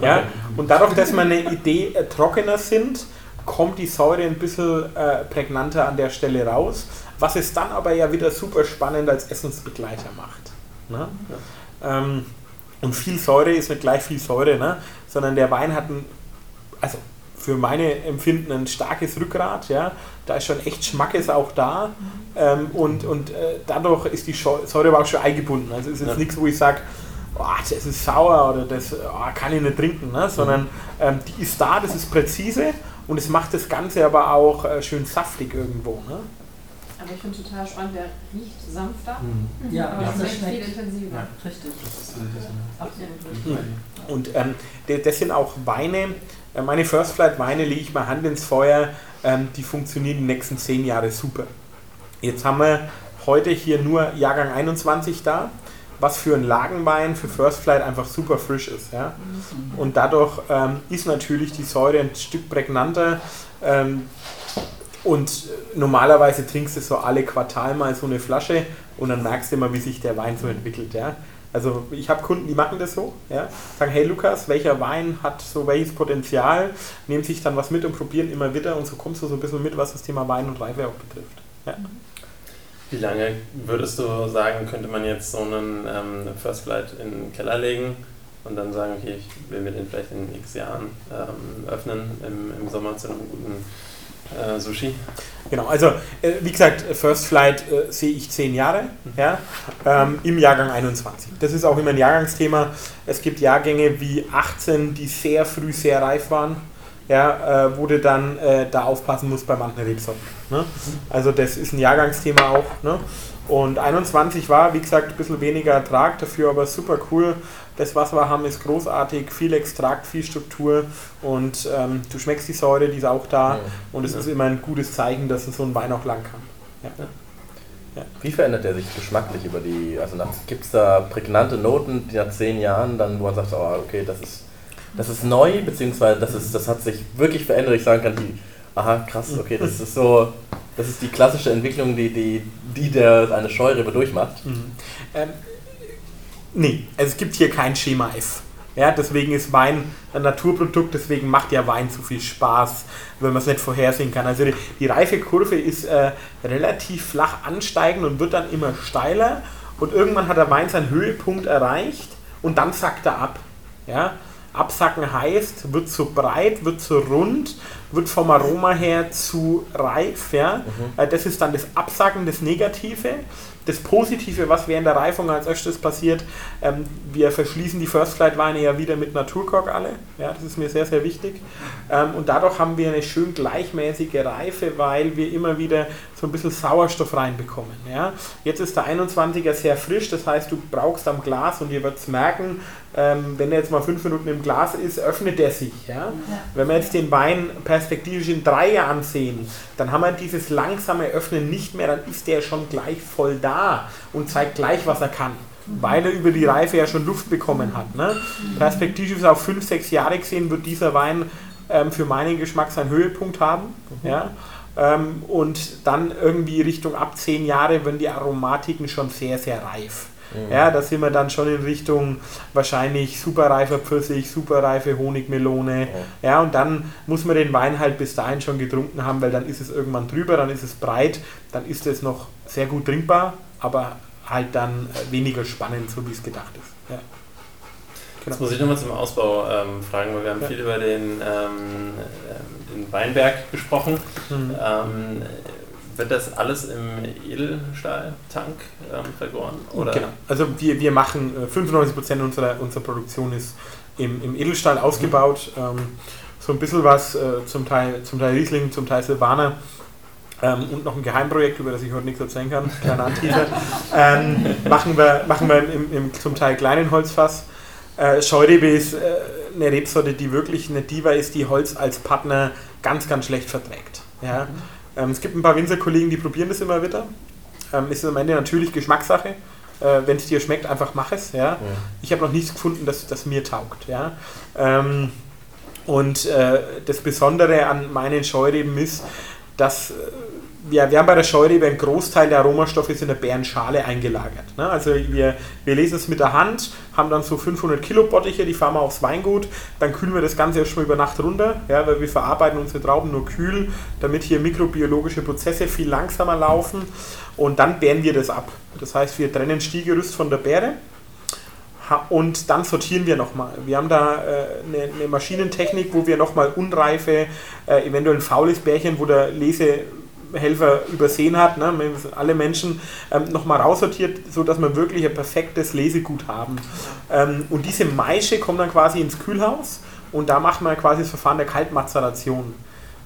Ja? Und dadurch, dass wir eine Idee äh, trockener sind, kommt die Säure ein bisschen äh, prägnanter an der Stelle raus, was es dann aber ja wieder super spannend als Essensbegleiter macht. Ne? Ähm, und viel Säure ist nicht gleich viel Säure, ne? sondern der Wein hat ein, also für meine Empfinden ein starkes Rückgrat, ja. Da ist schon echt Schmackes auch da. Ähm, und und äh, dadurch ist die Säure aber auch schon eingebunden. Also es ist jetzt Ja. nichts, wo ich sage, oh, das ist sauer oder das oh, kann ich nicht trinken, ne? sondern ähm, die ist da, das ist präzise und es macht das Ganze aber auch äh, schön saftig irgendwo. Ne? Aber ich finde total spannend, der riecht sanfter, Ja, aber ja. es schmeckt viel intensiver. Ja. Richtig. Das ist tatsächlich so. Absolut. Und ähm, das sind auch Weine, äh, meine First Flight Weine lege ich mal Hand ins Feuer, ähm, die funktionieren die nächsten zehn Jahre super. Jetzt haben wir heute hier nur Jahrgang 21 da, was für einen Lagenwein für First Flight einfach super frisch ist. Ja? Und dadurch ähm, ist natürlich die Säure ein Stück prägnanter. Ähm, und äh, normalerweise trinkst du so alle Quartal mal so eine Flasche und dann merkst du immer, wie sich der Wein so entwickelt. Ja? Also ich habe Kunden, die machen das so, ja? sagen, hey Lukas, welcher Wein hat so welches Potenzial, nehmen sich dann was mit und probieren immer wieder und so kommst du so ein bisschen mit, was das Thema Wein und Reife auch betrifft. Ja. Wie lange würdest du sagen, könnte man jetzt so einen ähm, First Flight in den Keller legen und dann sagen, okay, ich will mir den vielleicht in x Jahren ähm, öffnen im, im Sommer zu einem guten äh, Sushi? Genau, also äh, wie gesagt, First Flight äh, sehe ich zehn Jahre ja, ähm, im Jahrgang 21. Das ist auch immer ein Jahrgangsthema. Es gibt Jahrgänge wie 18, die sehr früh sehr reif waren, ja, äh, wo du dann äh, da aufpassen musst bei manchen Rebsorten. Ne? Also das ist ein Jahrgangsthema auch. Ne? Und 21 war, wie gesagt, ein bisschen weniger Ertrag, dafür aber super cool. Das, was wir haben, ist großartig, viel Extrakt, viel Struktur und ähm, du schmeckst die Säure, die ist auch da. Und es Ja. ist immer ein gutes Zeichen, dass so ein Wein auch lang kann. Ja. Wie verändert er sich geschmacklich über die, also gibt es da prägnante Noten, die nach zehn Jahren dann, wo man sagt, oh, okay, das ist, das ist neu, beziehungsweise das, ist, das hat sich wirklich verändert, ich sagen kann, die, aha, krass, okay, das ist so, das ist die klassische Entwicklung, die, die, die der eine Scheurebe durchmacht. Ähm, nee, also es gibt hier kein Schema F. Ja, deswegen ist Wein ein Naturprodukt, deswegen macht ja Wein so viel Spaß, wenn man es nicht vorhersehen kann. Also die, die Reifekurve ist äh, relativ flach ansteigend und wird dann immer steiler und irgendwann hat der Wein seinen Höhepunkt erreicht und dann sackt er ab. Ja? Absacken heißt, wird zu breit, wird zu rund, wird vom Aroma her zu reif. Ja? Äh, Das ist dann das Absacken, das Negative. Das Positive, was während der Reifung als erstes passiert, ähm, wir verschließen die First Flight Weine ja wieder mit Naturkork alle. Ja, das ist mir sehr, sehr wichtig. Ähm, und dadurch haben wir eine schön gleichmäßige Reife, weil wir immer wieder so ein bisschen Sauerstoff reinbekommen. Ja. Jetzt ist der 21er sehr frisch, das heißt, du brauchst am Glas und ihr werdet es merken, ähm, wenn er jetzt mal fünf Minuten im Glas ist, öffnet er sich. Ja. Wenn wir jetzt den Wein perspektivisch in drei Jahren sehen, dann haben wir dieses langsame Öffnen nicht mehr, dann ist der schon gleich voll da und zeigt gleich, was er kann. Weil er über die Reife ja schon Luft bekommen hat. Ne? Perspektivisch auf fünf, sechs Jahre gesehen wird dieser Wein ähm, für meinen Geschmack seinen Höhepunkt haben. Ja? Ähm, und dann irgendwie Richtung ab zehn Jahre, wenn die Aromatiken schon sehr, sehr reif. Ja, da sind wir dann schon in Richtung wahrscheinlich superreifer Pfirsich, superreife Honigmelone. Ja, und dann muss man den Wein halt bis dahin schon getrunken haben, weil dann ist es irgendwann drüber, dann ist es breit, dann ist es noch sehr gut trinkbar, aber halt dann äh, weniger spannend, so wie es gedacht ist. Ja. Jetzt muss ich nochmal zum Ausbau ähm, fragen, weil wir haben Ja. viel über den, ähm, äh, den Weinberg gesprochen. Mhm. Ähm, wird das alles im Edelstahltank ähm, vergoren? Oder? Genau. Also wir, wir machen äh, 95% unserer, unserer Produktion ist im, im Edelstahl ausgebaut. Ähm, so ein bisschen was, äh, zum, Teil, zum Teil Riesling, zum Teil Silvaner. Ähm, und noch ein Geheimprojekt, über das ich heute nichts erzählen kann, kleiner Anteaser, ähm, machen wir, machen wir im, im zum Teil kleinen Holzfass. Äh, Scheurebe ist äh, eine Rebsorte, die wirklich eine Diva ist, die Holz als Partner ganz, ganz schlecht verträgt. Ja? Ähm, es gibt ein paar Winzerkollegen, die probieren das immer wieder. Ähm, ist am Ende natürlich Geschmackssache. Äh, Wenn es dir schmeckt, einfach mach es. Ja? Ich habe noch nichts gefunden, das, das mir taugt. Ja? Ähm, und äh, das Besondere an meinen Scheureben ist, dass äh, wir, haben bei der Scheurebe einen Großteil der Aromastoffe in der Bärenschale eingelagert. Ne? Also wir, wir lesen es mit der Hand, haben dann so 500 Kilo Bottiche, die fahren wir aufs Weingut, dann kühlen wir das Ganze erstmal über Nacht runter, ja, weil wir verarbeiten unsere Trauben nur kühl, damit hier mikrobiologische Prozesse viel langsamer laufen und dann bären wir das ab. Das heißt, wir trennen Stiegerüst von der Beere und dann sortieren wir nochmal. Wir haben da äh, eine, eine Maschinentechnik, wo wir nochmal unreife, äh, eventuell ein faules Bärchen, wo der Lesehelfer übersehen hat, ne, alle Menschen, ähm, nochmal raussortiert, sodass wir wirklich ein perfektes Lesegut haben. Ähm, und diese Maische kommt dann quasi ins Kühlhaus und da machen wir quasi das Verfahren der Kaltmazeration.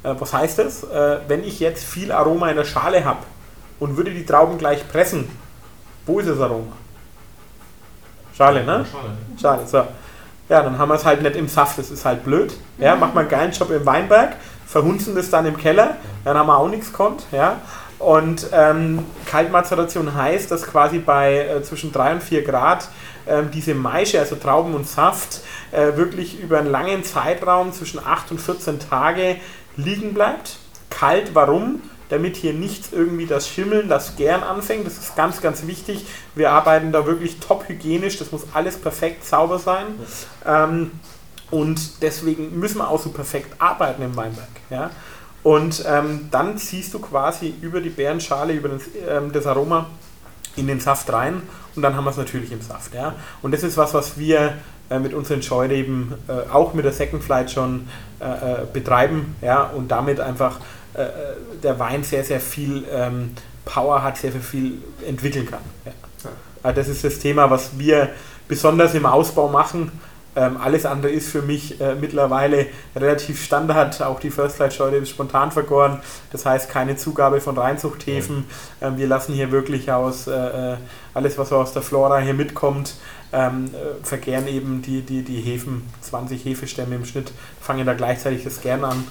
Äh, was heißt das? Äh, wenn ich jetzt viel Aroma in der Schale habe und würde die Trauben gleich pressen, wo ist das Aroma? Schale, ne? Schade. Schade, so. Ja, dann haben wir es halt nicht im Saft, das ist halt blöd. Ja, macht man einen geilen Job im Weinberg, verhunzen das dann im Keller, dann haben wir auch nichts konnt, ja. Und ähm, Kaltmazeration heißt, dass quasi bei äh, zwischen 3 und 4 Grad ähm, diese Maische, also Trauben und Saft, äh, wirklich über einen langen Zeitraum zwischen 8 und 14 Tage liegen bleibt. Kalt, warum? Damit hier nichts irgendwie das Schimmeln, das Gären anfängt. Das ist ganz, ganz wichtig. Wir arbeiten da wirklich top hygienisch. Das muss alles perfekt sauber sein. Ähm, und deswegen müssen wir auch so perfekt arbeiten im Weinberg. Ja? Und ähm, dann ziehst du quasi über die Beerenschale, über das, ähm, das Aroma in den Saft rein und dann haben wir es natürlich im Saft. Ja? Und das ist was, was wir äh, mit unseren Scheureben äh, auch mit der Second Flight schon äh, äh, betreiben ja? und damit einfach äh, äh, der Wein sehr, sehr viel ähm, Power hat, sehr, sehr viel entwickeln kann. Ja. Also das ist das Thema, was wir besonders im Ausbau machen. Ähm, alles andere ist für mich äh, mittlerweile relativ Standard. Auch die First Light Scheune ist spontan vergoren. Das heißt, keine Zugabe von Reinzuchthäfen. Ähm, wir lassen hier wirklich aus äh, äh, alles, was aus der Flora hier mitkommt, ähm, äh, vergären eben die, die, die Hefen, 20 Hefestämme im Schnitt, fangen da gleichzeitig das Gern an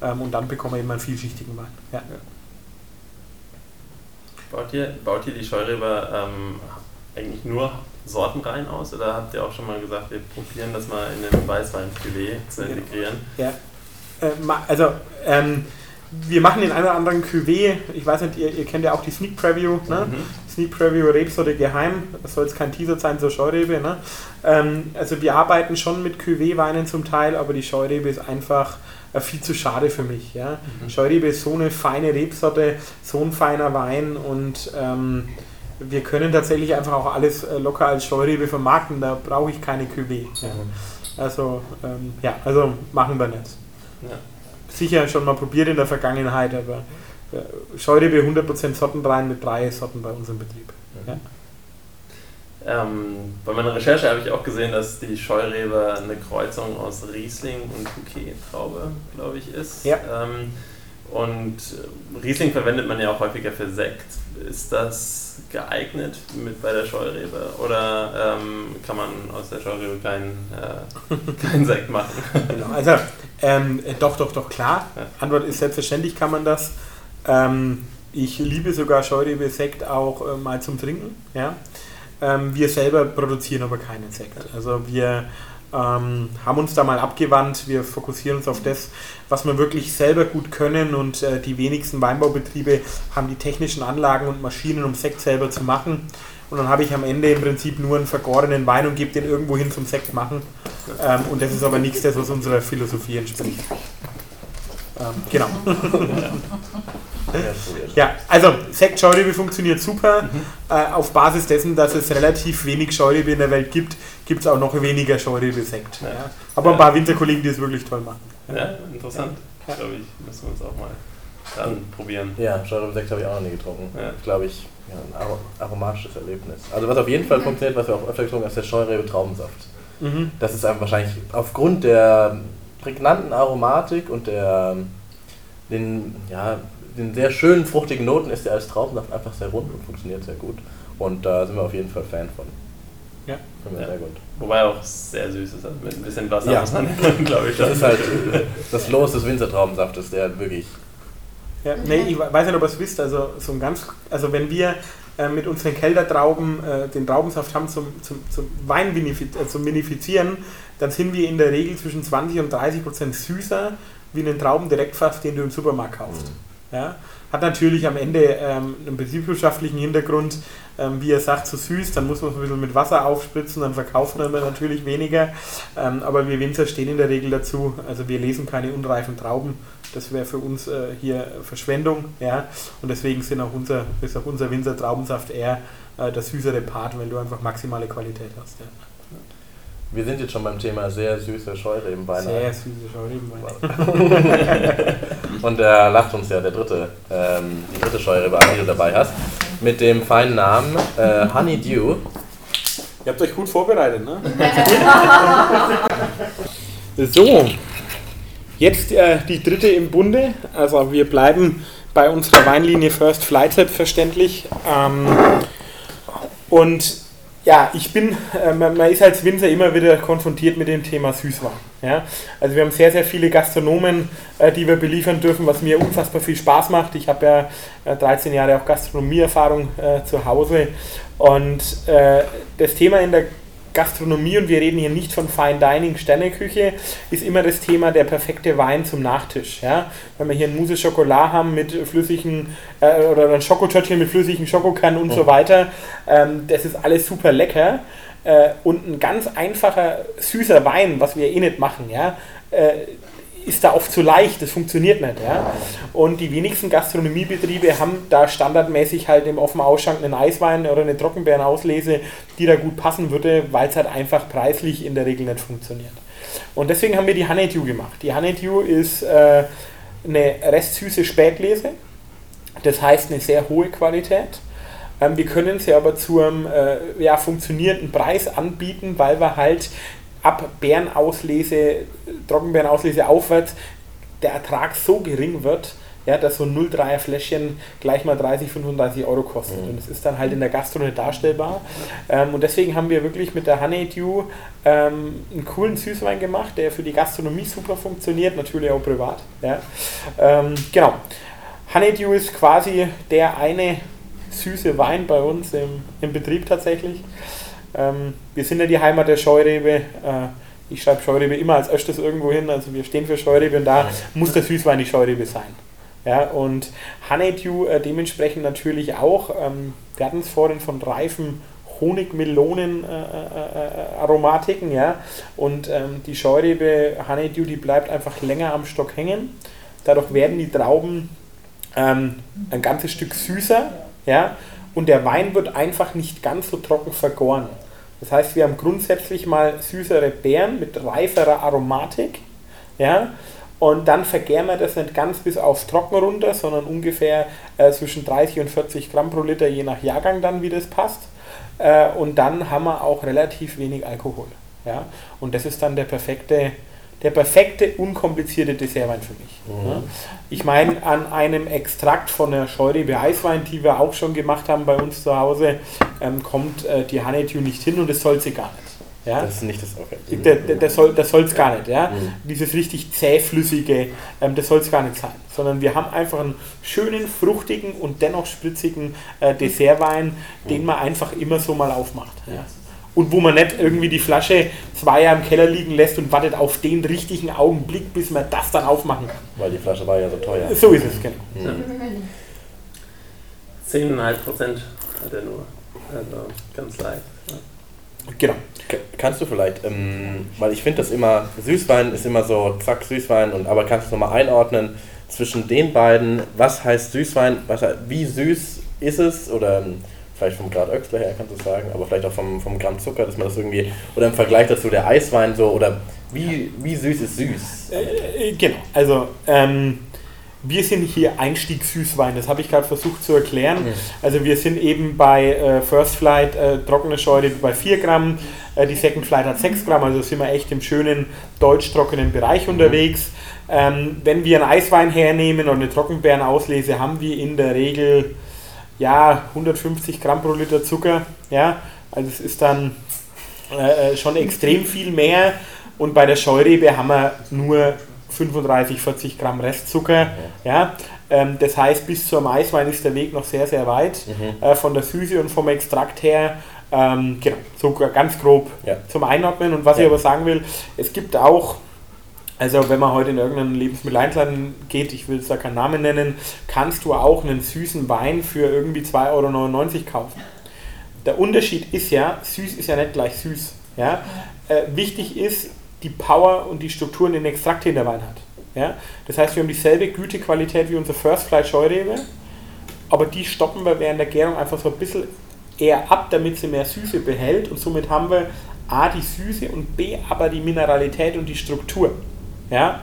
ähm, und dann bekommen wir eben einen vielschichtigen Wein. Ja. Baut ihr, baut ihr die Scheurebe ähm, eigentlich nur sortenrein aus oder habt ihr auch schon mal gesagt, wir probieren das mal in den Weißwein-Cuvée zu Genau. integrieren? Ja. Äh, also, ähm, wir machen den einen oder anderen Cuvée. Ich weiß nicht, ihr, ihr kennt ja auch die Sneak Preview. Ne? Mhm. Sneak Preview Rebsorte geheim. Das soll jetzt kein Teaser sein zur Scheurebe. Ne? Ähm, also, wir arbeiten schon mit Cuvée-Weinen zum Teil, aber die Scheurebe ist einfach äh, viel zu schade für mich. Ja? Mhm. Scheurebe ist so eine feine Rebsorte, so ein feiner Wein und ähm, wir können tatsächlich einfach auch alles äh, locker als Scheurebe vermarkten. Da brauche ich keine. Ja? Also, ähm, ja, also machen wir nicht Ja. sicher schon mal probiert in der Vergangenheit, aber äh, Scheurebe 100% Sortenrein mit drei Sorten bei uns im Betrieb. Ja. Ähm, bei meiner Recherche habe ich auch gesehen, dass die Scheurebe eine Kreuzung aus Riesling und Bouquet-Traube, glaube ich, ist. Ja. Ähm, und äh, Riesling verwendet man ja auch häufiger für Sekt. Ist das geeignet mit bei der Scheurebe oder ähm, kann man aus der Scheurebe keinen äh, keinen Sekt machen? Genau, also ähm, äh, doch, doch, doch, klar. Ja. Antwort ist selbstverständlich kann man das. Ähm, ich liebe sogar Scheurebe Sekt auch äh, mal zum Trinken. Ja? Ähm, wir selber produzieren aber keinen Sekt. Also wir ähm, haben uns da mal abgewandt. Wir fokussieren uns auf das, was wir wirklich selber gut können und äh, die wenigsten Weinbaubetriebe haben die technischen Anlagen und Maschinen, um Sekt selber zu machen. Und dann habe ich am Ende im Prinzip nur einen vergorenen Wein und gebe den irgendwo hin zum Sekt machen. Ähm, und das ist aber nichts, das was unserer Philosophie entspricht. Ähm, genau. Ja, also Sekt Scheurebe funktioniert super. Mhm. Äh, auf Basis dessen, dass es relativ wenig Scheurebe in der Welt gibt, gibt es auch noch weniger Scheurebe-Sekt. Ja. Ja. Aber ein paar Winzerkollegen, die es wirklich toll machen. Ja, interessant. Glaube ich, müssen wir uns auch mal dann probieren. Ja, Scheurebe-Sekt habe ich auch noch nie getrunken. Ja. Glaube ich, ja, ein aro- aromatisches Erlebnis. Also was auf jeden Fall funktioniert, was wir auch öfter getrunken haben, ist der Scheurebe-Traubensaft. Mhm. Das ist einfach wahrscheinlich aufgrund der prägnanten Aromatik und der den, ja, den sehr schönen fruchtigen Noten ist der als Traubensaft einfach sehr rund und funktioniert sehr gut. Und da sind wir auf jeden Fall Fan von. Ja. Ja. sehr gut. Wobei auch sehr süß ist, also mit ein bisschen Wasser Ja. muss man, glaube ich. Das ist halt das Los des Winzertraubensaftes, der wirklich. Ja, nee, ich weiß nicht, ob ihr es wisst, also so ein ganz, also wenn wir äh, mit unseren Keldertrauben äh, den Traubensaft haben zum, zum, zum Wein äh, zum Vinifizieren, dann sind wir in der Regel zwischen 20 und 30 Prozent süßer wie einen Traubendirektsaft, den du im Supermarkt kaufst. Ja? Hat natürlich am Ende ähm, einen betriebswirtschaftlichen Hintergrund, ähm, wie er sagt, zu süß, dann muss man es ein bisschen mit Wasser aufspritzen, dann verkauft man natürlich weniger. Ähm, aber wir Winzer stehen in der Regel dazu, also wir lesen keine unreifen Trauben, das wäre für uns äh, hier Verschwendung. Ja? Und deswegen sind auch unser, ist auch unser Winzer Traubensaft eher äh, der süßere Part, weil du einfach maximale Qualität hast. Ja. Wir sind jetzt schon beim Thema sehr süße Scheureben-Weine. Sehr süße Schaurebenweine. Und der lacht uns ja, der dritte, ähm, die dritte Scheurebe an, die du dabei hast. Mit dem feinen Namen äh, Honeydew. Ihr habt euch gut vorbereitet, ne? so, jetzt äh, die dritte im Bunde. Also wir bleiben bei unserer Weinlinie First Flight selbstverständlich. Ähm, und ja, ich bin, äh, man, ist als Winzer immer wieder konfrontiert mit dem Thema Süßwein. Ja? Also wir haben sehr, sehr viele Gastronomen, äh, die wir beliefern dürfen, was mir unfassbar viel Spaß macht. Ich habe ja äh, 13 Jahre auch Gastronomieerfahrung äh, zu Hause. Und äh, das Thema in der Gastronomie, und wir reden hier nicht von Fine Dining, Sterneküche, ist immer das Thema der perfekte Wein zum Nachtisch. Ja? Wenn wir hier ein Mousse Chocolat haben mit flüssigen, äh, oder ein Schokotörtchen mit flüssigen Schokokernen und so weiter, ähm, das ist alles super lecker. Äh, und ein ganz einfacher, süßer Wein, was wir eh nicht machen, ja, äh, ist da oft zu leicht, das funktioniert nicht. Ja? Und die wenigsten Gastronomiebetriebe haben da standardmäßig halt im offenen Ausschank einen Eiswein oder eine Trockenbeerenauslese, die da gut passen würde, weil es halt einfach preislich in der Regel nicht funktioniert. Und deswegen haben wir die Honeydew gemacht. Die Honeydew ist äh, eine restsüße Spätlese, das heißt eine sehr hohe Qualität. Ähm, wir können sie aber zu einem äh, ja, funktionierenden Preis anbieten, weil wir halt ab Bärenauslese, Trockenbeerenauslese aufwärts der Ertrag so gering wird, ja, dass so ein 0,3er Fläschchen gleich mal 30, 35 Euro kostet. Und das ist dann halt in der Gastro nicht darstellbar. Ähm, und deswegen haben wir wirklich mit der Honeydew ähm, einen coolen Süßwein gemacht, der für die Gastronomie super funktioniert, natürlich auch privat. Ja. Ähm, genau. Honeydew ist quasi der eine süße Wein bei uns im, im Betrieb tatsächlich. Ähm, wir sind ja die Heimat der Scheurebe. Äh, ich schreibe Scheurebe immer als erstes irgendwo hin, also wir stehen für Scheurebe und da muss der Süßwein die Scheurebe sein. Ja, und Honeydew äh, dementsprechend natürlich auch. Ähm, wir hatten es vorhin von reifen Honig-Melonen-Aromatiken, ja. Und ähm, die Scheurebe Honeydew, die bleibt einfach länger am Stock hängen. Dadurch werden die Trauben ähm, ein ganzes Stück süßer, ja. Und der Wein wird einfach nicht ganz so trocken vergoren. Das heißt, wir haben grundsätzlich mal süßere Beeren mit reiferer Aromatik, ja. Und dann vergären wir das nicht ganz bis aufs Trocken runter, sondern ungefähr äh, zwischen 30 und 40 Gramm pro Liter, je nach Jahrgang dann, wie das passt. Äh, und dann haben wir auch relativ wenig Alkohol. Ja? Und das ist dann der perfekte, der perfekte, unkomplizierte Dessertwein für mich. Mhm. Ich meine, an einem Extrakt von der Scheurebe Eiswein, die wir auch schon gemacht haben bei uns zu Hause, ähm, kommt äh, die Honeydew nicht hin und das soll sie gar nicht. Ja? Das ist nicht das der, der soll das soll es gar nicht, ja. Mhm. Dieses richtig zähflüssige, ähm, das soll es gar nicht sein. Sondern wir haben einfach einen schönen, fruchtigen und dennoch spritzigen äh, Dessertwein, den man einfach immer so mal aufmacht. Ja. Und wo man nicht irgendwie die Flasche zwei Jahre im Keller liegen lässt und wartet auf den richtigen Augenblick, bis man das dann aufmachen kann. Weil die Flasche war ja so teuer. So ist es, genau. Mhm. 10,5 Prozent hat er nur. Also ganz leicht. Ja. Genau. Kannst du vielleicht, ähm, weil ich finde das immer, Süßwein ist immer so, zack, Süßwein, und aber kannst du nochmal einordnen zwischen den beiden, was heißt Süßwein, was, wie süß ist es oder ähm, vielleicht vom Grad Öxler her kannst du sagen, aber vielleicht auch vom, vom Gramm Zucker, dass man das irgendwie, oder im Vergleich dazu der Eiswein so, oder wie, wie süß ist süß? Äh, äh, genau, also ähm, wir sind hier Einstiegssüßwein, das habe ich gerade versucht zu erklären. Mhm. Also wir sind eben bei äh, First Flight äh, trockene Scheure bei 4 Gramm, äh, die Second Flight hat 6 Gramm, also sind wir echt im schönen deutsch-trockenen Bereich unterwegs. Ähm, wenn wir einen Eiswein hernehmen und eine Trockenbeerenauslese, haben wir in der Regel ja, 150 Gramm pro Liter Zucker. Ja, also es ist dann äh, schon extrem viel mehr. Und bei der Scheurebe haben wir nur 35, 40 Gramm Restzucker. Ja, ähm, das heißt, bis zum Eiswein ist der Weg noch sehr, sehr weit. Mhm. Äh, von der Süße und vom Extrakt her. Ähm, genau, so ganz grob Ja. zum Einordnen. Und was Ja. ich aber sagen will, es gibt auch also wenn man heute in irgendeinen Lebensmitteleinladen geht, ich will jetzt da keinen Namen nennen, kannst du auch einen süßen Wein für irgendwie 2,99 Euro kaufen. Der Unterschied ist ja, süß ist ja nicht gleich süß. Ja? Äh, wichtig ist die Power und die Strukturen, die den Extrakt in der Wein hat. Ja? Das heißt, wir haben dieselbe Gütequalität wie unser First Flight Scheurebe, aber die stoppen wir während der Gärung einfach so ein bisschen eher ab, damit sie mehr Süße behält und somit haben wir A die Süße und B aber die Mineralität und die Struktur. Ja?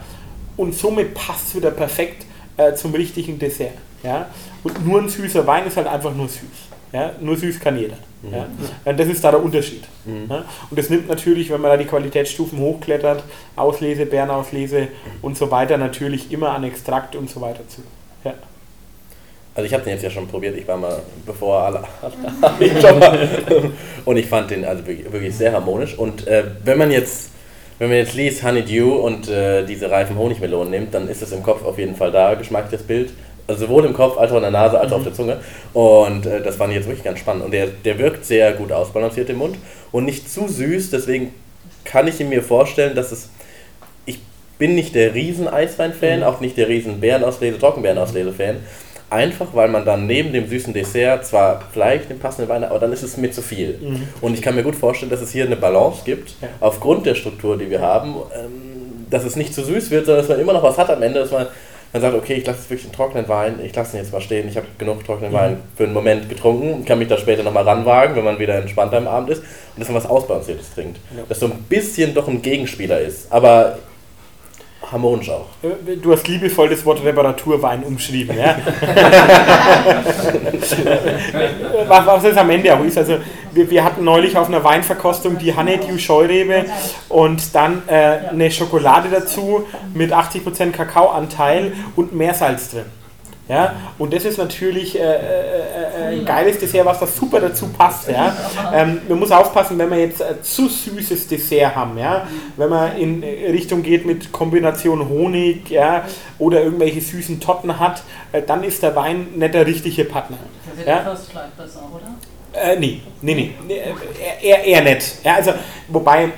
Und somit passt es wieder perfekt äh, zum richtigen Dessert. Ja? Und nur ein süßer Wein ist halt einfach nur süß. Ja? Nur süß kann jeder. Ja? Und das ist da der Unterschied. Mhm. Ja? Und das nimmt natürlich, wenn man da die Qualitätsstufen hochklettert, Auslese, Bärenauslese und so weiter, natürlich immer an Extrakt und so weiter zu. Ja. Also ich habe den jetzt ja schon probiert, ich war mal bevor alle ich schon mal. und ich fand den also wirklich, wirklich sehr harmonisch und äh, wenn man jetzt wenn man jetzt liest Honeydew und äh, diese reifen Honigmelonen nimmt, dann ist es im Kopf auf jeden Fall da, geschmackliches Bild. Also sowohl im Kopf als auch in der Nase als auch auf der Zunge. Und äh, das fand ich jetzt wirklich ganz spannend. Und der, der wirkt sehr gut ausbalanciert im Mund und nicht zu süß, deswegen kann ich mir vorstellen, dass es. Ich bin nicht der riesen Eiswein-Fan, auch nicht der riesen Bärenauslese, Trockenbeerenauslese-Fan. Einfach weil man dann neben dem süßen Dessert zwar vielleicht den passenden Wein hat, aber dann ist es mir zu viel. Und ich kann mir gut vorstellen, dass es hier eine Balance gibt, Ja. aufgrund der Struktur, die wir haben, ähm, dass es nicht zu süß wird, sondern dass man immer noch was hat am Ende, dass man dann sagt, okay, ich lasse jetzt wirklich einen trockenen Wein, ich lasse ihn jetzt mal stehen, ich habe genug trockenen Wein für einen Moment getrunken und kann mich da später nochmal ranwagen, wenn man wieder entspannter am Abend ist und dass man was Ausbalanciertes trinkt. Ja. Das so ein bisschen doch ein Gegenspieler ist, aber harmonisch auch. Äh, Du hast liebevoll das Wort Reparaturwein umschrieben, ja? was, was es am Ende auch ist. Also wir, wir hatten neulich auf einer Weinverkostung die Honeydew Scheurebe und dann äh, eine Schokolade dazu mit 80% Kakaoanteil und Meersalz drin. Ja, und das ist natürlich äh, äh, äh, ein geiles Dessert, was da super dazu passt. Ja. Ähm, man muss aufpassen, wenn wir jetzt äh, zu süßes Dessert haben, ja, wenn man in äh, Richtung geht mit Kombination Honig ja, oder irgendwelche süßen Totten hat, äh, dann ist der Wein nicht der richtige Partner. Ja. der First Flight besser, oder? Äh, nee, nee, nee, nee, äh, eher, eher nicht. Ja, also, wobei, äh,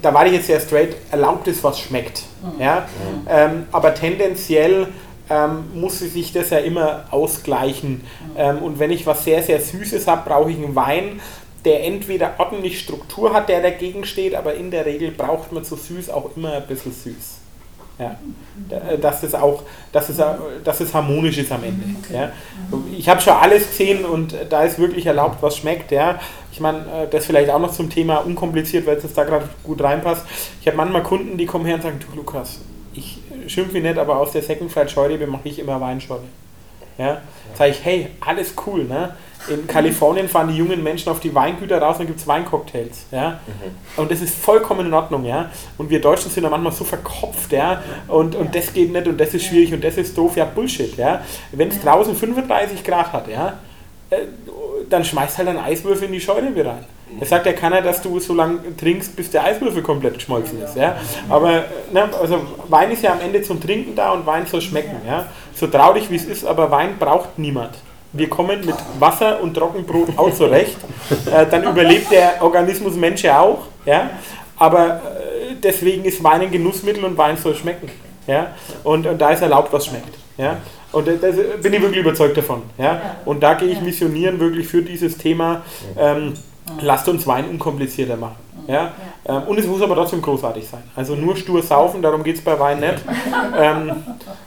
da war ich jetzt sehr straight, erlaubt ist, was schmeckt. Ja? Ähm, aber tendenziell ähm, muss sich das ja immer ausgleichen. Ähm, und wenn ich was sehr, sehr Süßes habe, brauche ich einen Wein, der entweder ordentlich Struktur hat, der dagegen steht, aber in der Regel braucht man zu süß auch immer ein bisschen süß. Ja. Da- Dass es auch, dass es, dass es harmonisch ist am Ende. Ja. Ich habe schon alles gesehen und da ist wirklich erlaubt, was schmeckt. Ja. Ich meine, äh, das vielleicht auch noch zum Thema unkompliziert, weil es jetzt da gerade gut reinpasst. Ich habe manchmal Kunden, die kommen her und sagen, du Lukas, ich schimpfe nicht, aber aus der Second Flight Scheurebe mache ich immer Weinscheune. Ja. Sage ich, hey, alles cool. Ne? In Kalifornien fahren die jungen Menschen auf die Weingüter raus und dann gibt es Weincocktails. Ja? Und das ist vollkommen in Ordnung, ja. Und wir Deutschen sind da manchmal so verkopft, ja. Und, und das geht nicht und das ist schwierig und das ist doof, ja, Bullshit, ja. Wenn es draußen 35 Grad hat, ja, äh, dann schmeißt halt einen Eiswürfel in die Scheurebe rein. Es sagt ja keiner, dass du so lange trinkst, bis der Eiswürfel komplett geschmolzen ist, ja. Aber, ne, also Wein ist ja am Ende zum Trinken da und Wein soll schmecken, ja. So traurig wie es ist, aber Wein braucht niemand. Wir kommen mit Wasser und Trockenbrot auch zurecht. Äh, dann überlebt der Organismus Mensch ja auch. Ja? Aber äh, deswegen ist Wein ein Genussmittel und Wein soll schmecken. Ja? Und, und da ist erlaubt, was schmeckt. Ja? Und da bin ich wirklich überzeugt davon. Ja? Und da gehe ich missionieren wirklich für dieses Thema. Ähm, lasst uns Wein unkomplizierter machen. Ja? Ähm, und es muss aber trotzdem großartig sein. Also nur stur saufen, darum geht es bei Wein nicht. ähm,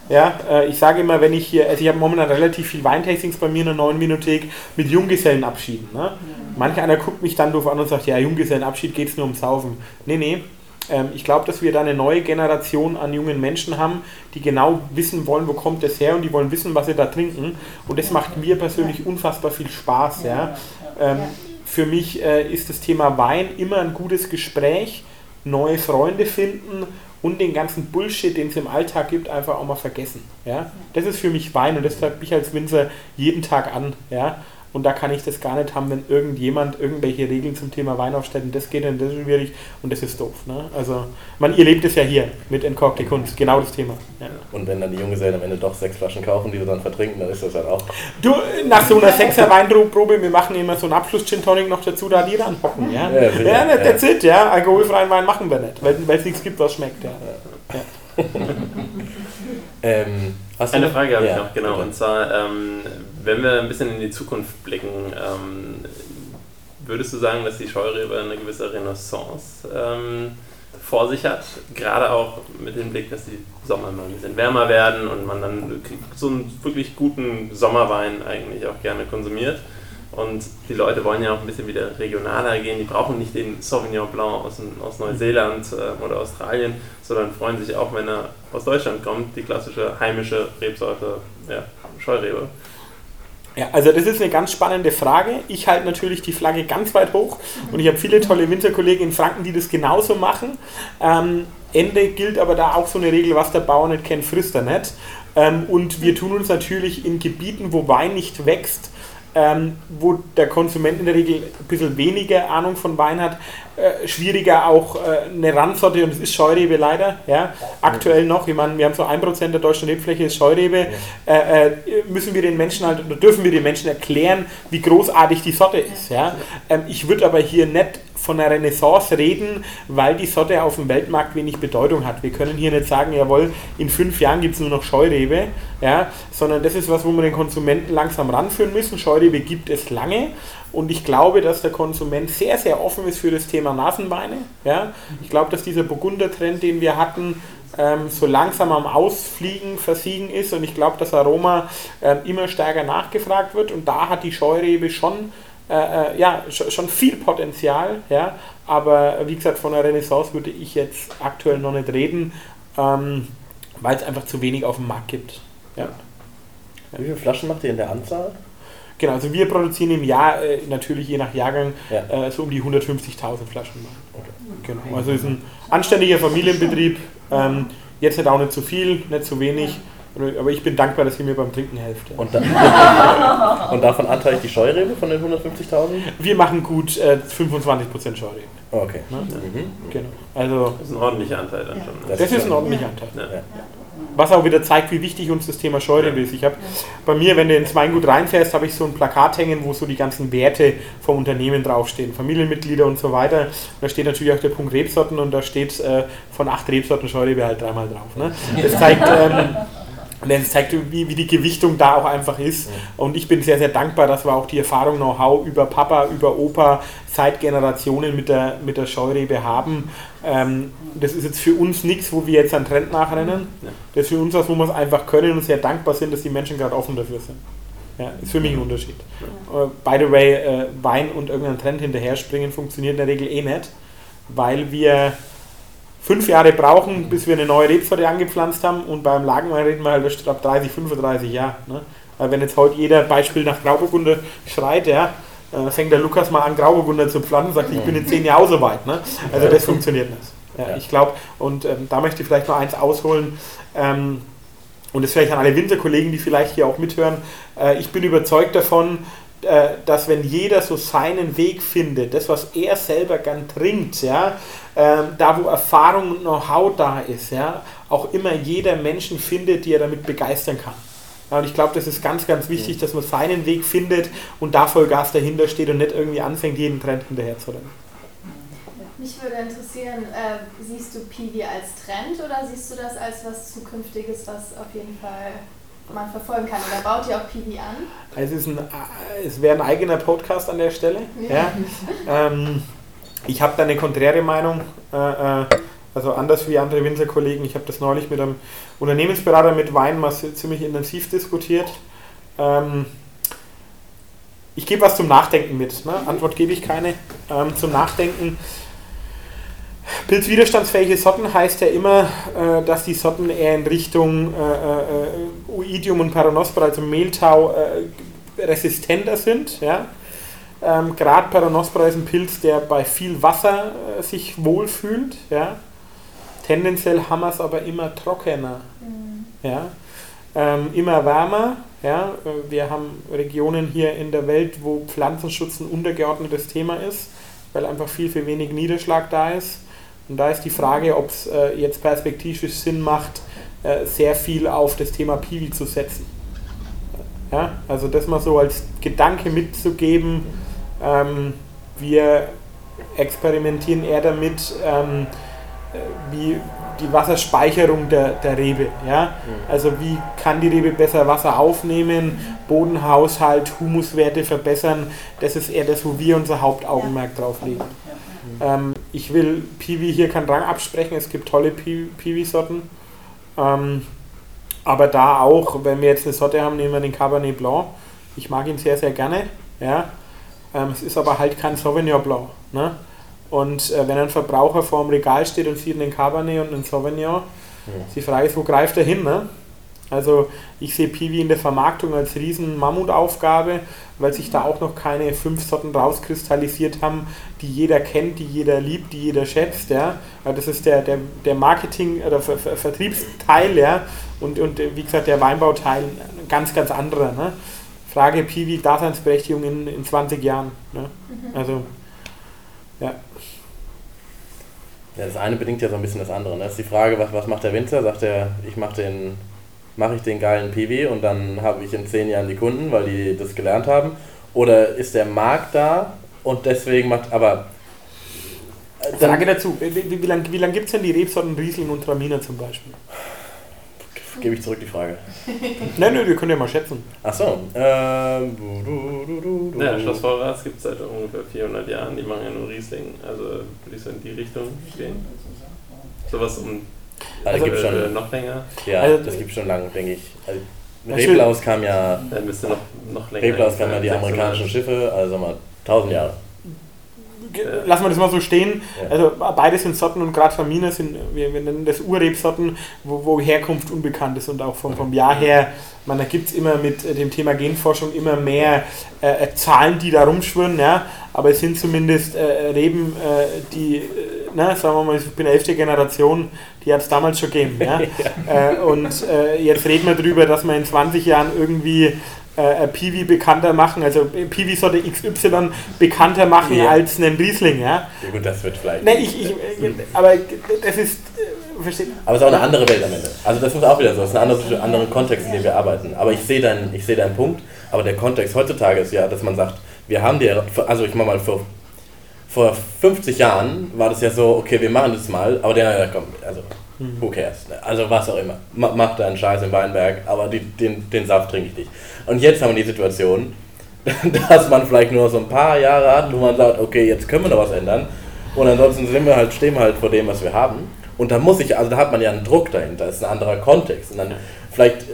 ja, äh, ich sage immer, wenn ich hier, also ich habe momentan relativ viel Weintastings bei mir in der neuen Minothek mit Junggesellenabschieden. Ne? Manch einer guckt mich dann doof an und sagt, ja, Junggesellenabschied geht es nur um Saufen. Nee, nee. Ähm, ich glaube, dass wir da eine neue Generation an jungen Menschen haben, die genau wissen wollen, wo kommt das her und die wollen wissen, was sie da trinken. Und das macht mir persönlich unfassbar viel Spaß. Ja. Ähm, für mich äh, ist das Thema Wein immer ein gutes Gespräch, neue Freunde finden und den ganzen Bullshit, den es im Alltag gibt, einfach auch mal vergessen. Ja? Das ist für mich Wein und das treibt mich als Winzer jeden Tag an. Ja? Und da kann ich das gar nicht haben, wenn irgendjemand irgendwelche Regeln zum Thema Wein aufstellt und das geht dann, das ist schwierig und das ist doof. Ne? Also, man, ihr lebt es ja hier mit Entkorkte Kunst, genau das Thema. Ja. Und wenn dann die Junggesellen am Ende doch sechs Flaschen kaufen, die wir dann vertrinken, dann ist das halt auch. Du, nach so einer sechser Weinprobe, wir machen immer so einen Abschluss-Gin Tonic noch dazu, da die ranhocken. Ja, ja, ja, ja that's it, ja. Alkoholfreien Wein machen wir nicht, weil es nichts gibt, was schmeckt. Ja. ja. ähm, Eine Frage habe ich noch, genau. Und zwar, ähm, wenn wir ein bisschen in die Zukunft blicken, ähm, würdest du sagen, dass die Scheurebe eine gewisse Renaissance ähm, vor sich hat? Gerade auch mit dem Blick, dass die Sommer mal ein bisschen wärmer werden und man dann so einen wirklich guten Sommerwein eigentlich auch gerne konsumiert. Und die Leute wollen ja auch ein bisschen wieder regionaler gehen. Die brauchen nicht den Sauvignon Blanc aus, aus Neuseeland äh, oder Australien, sondern freuen sich auch, wenn er aus Deutschland kommt, die klassische heimische Rebsorte ja, Scheurebe. Ja, also das ist eine ganz spannende Frage. Ich halte natürlich die Flagge ganz weit hoch und ich habe viele tolle Winterkollegen in Franken, die das genauso machen. Ähm, Ende gilt aber da auch so eine Regel, was der Bauer nicht kennt, frisst er nicht. Ähm, und wir tun uns natürlich in Gebieten, wo Wein nicht wächst, ähm, wo der Konsument in der Regel ein bisschen weniger Ahnung von Wein hat, äh, schwieriger auch äh, eine Randsorte und es ist Scheurebe leider, ja, aktuell noch, ich meine, wir haben so 1% der deutschen Rebfläche ist Scheurebe, äh, äh, müssen wir den Menschen halt, oder dürfen wir den Menschen erklären, wie großartig die Sorte ist, ja. Ähm, ich würde aber hier nicht von einer Renaissance reden, weil die Sorte auf dem Weltmarkt wenig Bedeutung hat. Wir können hier nicht sagen, jawohl, in fünf Jahren gibt es nur noch Scheurebe, ja, sondern das ist was, wo wir den Konsumenten langsam ranführen müssen. Scheurebe gibt es lange und ich glaube, dass der Konsument sehr, sehr offen ist für das Thema Nasenweine. Ja. Ich glaube, dass dieser Burgunder-Trend, den wir hatten, ähm, so langsam am Ausfliegen, Versiegen ist und ich glaube, dass Aroma äh, immer stärker nachgefragt wird und da hat die Scheurebe schon äh, äh, ja, schon viel Potenzial, ja, aber wie gesagt, von der Renaissance würde ich jetzt aktuell noch nicht reden, ähm, weil es einfach zu wenig auf dem Markt gibt. Ja. Wie viele Flaschen macht ihr in der Anzahl? Genau, also wir produzieren im Jahr äh, natürlich je nach Jahrgang ja. äh, so um die 150.000 Flaschen. Okay. Genau, also ist ein anständiger Familienbetrieb, ähm, jetzt nicht auch nicht zu viel, nicht zu wenig. Aber ich bin dankbar, dass ihr mir beim Trinken helft. Und, da und davon anteilig die Scheurebe von den 150.000? Wir machen gut äh, 25% Scheurebe. Okay. Ne? Mhm. Genau. Also, das ist ein ordentlicher Anteil dann schon. Ne? Das, das ist ein ordentlicher Anteil. Ja. Was auch wieder zeigt, wie wichtig uns das Thema Scheurebe ist. Ich habe bei mir, wenn du ins Weingut reinfährst, habe ich so ein Plakat hängen, wo so die ganzen Werte vom Unternehmen draufstehen, Familienmitglieder und so weiter. Da steht natürlich auch der Punkt Rebsorten und da steht äh, von acht Rebsorten Scheurebe halt dreimal drauf. Ne? Das zeigt ähm, und das zeigt, wie, wie die Gewichtung da auch einfach ist. Und ich bin sehr, sehr dankbar, dass wir auch die Erfahrung, Know-how über Papa, über Opa seit Generationen mit der, mit der Scheurebe haben. Ähm, das ist jetzt für uns nichts, wo wir jetzt einen Trend nachrennen. Das ist für uns was, wo wir es einfach können und sehr dankbar sind, dass die Menschen gerade offen dafür sind. Ja, ist für mich ein Unterschied. Uh, by the way, äh, Wein und irgendeinen Trend hinterher springen funktioniert in der Regel eh nicht, weil wir fünf Jahre brauchen, bis wir eine neue Rebsorte angepflanzt haben und beim Lagenwein reden wir halt ab 30, 35 Jahren. Ne? Weil wenn jetzt heute jeder Beispiel nach Grauburgunder schreit, ja, äh, fängt der Lukas mal an, Grauburgunder zu pflanzen und sagt, ich bin in zehn Jahren auch so weit. Ne? Also das funktioniert nicht. Ja, ich glaube, und ähm, da möchte ich vielleicht noch eins ausholen, ähm, und das vielleicht an alle Winterkollegen, die vielleicht hier auch mithören, äh, ich bin überzeugt davon, dass wenn jeder so seinen Weg findet, das, was er selber gern trinkt, ja, ähm, da wo Erfahrung und Know-how da ist, ja, auch immer jeder Menschen findet, die er damit begeistern kann. Ja, und ich glaube, das ist ganz, ganz wichtig, dass man seinen Weg findet und da Vollgas dahinter steht und nicht irgendwie anfängt, jeden Trend hinterher zu rennen. Mich würde interessieren, äh, siehst du Piwi als Trend oder siehst du das als was Zukünftiges, was auf jeden Fall man verfolgen kann? Oder baut ihr auch Piwi an? Also es, es wäre ein eigener Podcast an der Stelle. Ja. ja. Ähm, ich habe da eine konträre Meinung, äh, äh, also anders wie andere Winzerkollegen. Ich habe das neulich mit einem Unternehmensberater mit Wein mal ziemlich intensiv diskutiert. Ähm, ich gebe was zum Nachdenken mit. Ne? Antwort gebe ich keine. Ähm, zum Nachdenken. Pilzwiderstandsfähige Sorten heißt ja immer, äh, dass die Sorten eher in Richtung äh, äh, Oidium und Peronospora, also Mehltau, äh, resistenter sind. Ja? Ähm, Gerade Peronospora ist ein Pilz, der bei viel Wasser äh, sich wohlfühlt. Ja? Tendenziell haben wir es aber immer trockener. Mhm. Ja? Ähm, immer wärmer. Ja? Äh, wir haben Regionen hier in der Welt, wo Pflanzenschutz ein untergeordnetes Thema ist, weil einfach viel, viel wenig Niederschlag da ist. Und da ist die Frage, ob es äh, jetzt perspektivisch Sinn macht, äh, sehr viel auf das Thema Piwi zu setzen. Ja? Also das mal so als Gedanke mitzugeben. Ähm, wir experimentieren eher damit, ähm, äh, wie die Wasserspeicherung der, der Rebe. Ja? Mhm. Also wie kann die Rebe besser Wasser aufnehmen, Bodenhaushalt, Humuswerte verbessern. Das ist eher das, wo wir unser Hauptaugenmerk drauf legen. Ähm, ich will Piwi hier keinen Rang absprechen, es gibt tolle Piwi-Sorten. Ähm, aber da auch, wenn wir jetzt eine Sorte haben, nehmen wir den Cabernet Blanc. Ich mag ihn sehr, sehr gerne. Ja? Ähm, es ist aber halt kein Sauvignon Blanc. Ne? Und äh, wenn ein Verbraucher vor dem Regal steht und sieht einen Cabernet und einen Sauvignon, ja. die Frage ist, wo greift er hin? Ne? Also ich sehe Piwi in der Vermarktung als riesen Mammutaufgabe, weil sich da auch noch keine fünf Sorten rauskristallisiert haben, die jeder kennt, die jeder liebt, die jeder schätzt. Ja. Das ist der, der, der Marketing- oder Ver Ver Vertriebsteil ja. und, und wie gesagt der Weinbauteil ein ganz, ganz anderer. Ne. Frage Piwi, Daseinsberechtigung in, in 20 Jahren. Ne. Mhm. Also, ja. Ja, das eine bedingt ja so ein bisschen das andere. Ne? Das ist die Frage, was, was macht der Winzer? Sagt er, ich mache den mache ich den geilen PW und dann habe ich in zehn Jahren die Kunden, weil die das gelernt haben? Oder ist der Markt da und deswegen macht, aber... Dann Frage dazu, wie, wie, wie lange wie lang gibt es denn die Rebsorten Riesling und Traminer zum Beispiel? Gebe ich zurück die Frage. nein, nein, wir können ja mal schätzen. Achso. Ähm, du, du, du, du, Ja, Schloss Vorrats gibt es seit ungefähr 400 Jahren. Die machen ja nur Riesling. Also würde ich so in die Richtung stehen. Sowas um also, also schon, äh, noch länger? Ja, also, das gibt schon lange, denke ich. Also, Reblaus kam ja. Dann müsste noch, noch länger. Reblaus kam ja die amerikanischen Schiffe, also mal 1000 Jahre. Lassen wir das mal so stehen. Ja. Also beide sind Sorten und gerade Famine sind, wir, wir, nennen das Urrebsorten, wo, wo Herkunft unbekannt ist und auch vom, vom Jahr her, man, da gibt es immer mit dem Thema Genforschung immer mehr äh, äh, Zahlen, die da rumschwirren, ja, aber es sind zumindest äh, Reben, äh, die, äh, na, sagen wir mal, ich bin elfte Generation, die hat es damals schon gegeben. Ja? Äh, und äh, jetzt reden wir darüber, dass wir in 20 Jahren irgendwie äh, Piwi bekannter machen, also Piwi sollte XY bekannter machen ja. als einen Riesling. Ja? ja gut, das wird vielleicht. Nee, ich, ich, aber das ist. Äh. Aber es ist auch eine andere Welt am Ende. Also das ist auch wieder so, es ist ein anderer, anderer Kontext, in dem wir arbeiten. Aber ich sehe deinen, seh deinen Punkt, aber der Kontext heutzutage ist ja, dass man sagt, wir haben die, also ich mache mal vor, vor 50 Jahren war das ja so, okay, wir machen das mal, aber der, ja, komm, also Mhm. Who cares? Also was auch immer. Mach deinen Scheiß im Weinberg, aber die, den, den Saft trinke ich nicht. Und jetzt haben wir die Situation, dass man vielleicht nur so ein paar Jahre hat, wo man sagt, okay, jetzt können wir noch was ändern. Und ansonsten sind wir halt, stehen wir halt vor dem, was wir haben. Und da muss ich, also da hat man ja einen Druck dahinter, das ist ein anderer Kontext. Und dann vielleicht äh,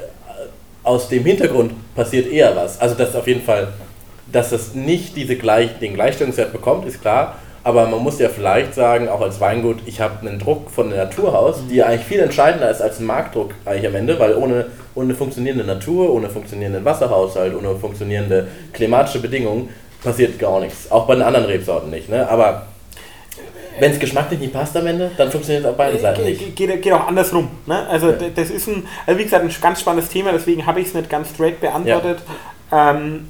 aus dem Hintergrund passiert eher was. Also dass auf jeden Fall, dass es nicht diese gleich, den Gleichstellungswert bekommt, ist klar. Aber man muss ja vielleicht sagen, auch als Weingut, ich habe einen Druck von der Natur aus, die ja eigentlich viel entscheidender ist als ein Marktdruck eigentlich am Ende, weil ohne, ohne funktionierende Natur, ohne funktionierenden Wasserhaushalt, ohne funktionierende klimatische Bedingungen passiert gar nichts. Auch bei den anderen Rebsorten nicht. Ne? Aber wenn es geschmacklich nicht passt am Ende, dann funktioniert es auf beiden Seiten nicht. Geht, geht auch andersrum. Ne? Also ja. das ist ein, also wie gesagt, ein ganz spannendes Thema, deswegen habe ich es nicht ganz straight beantwortet. Ja. Ähm,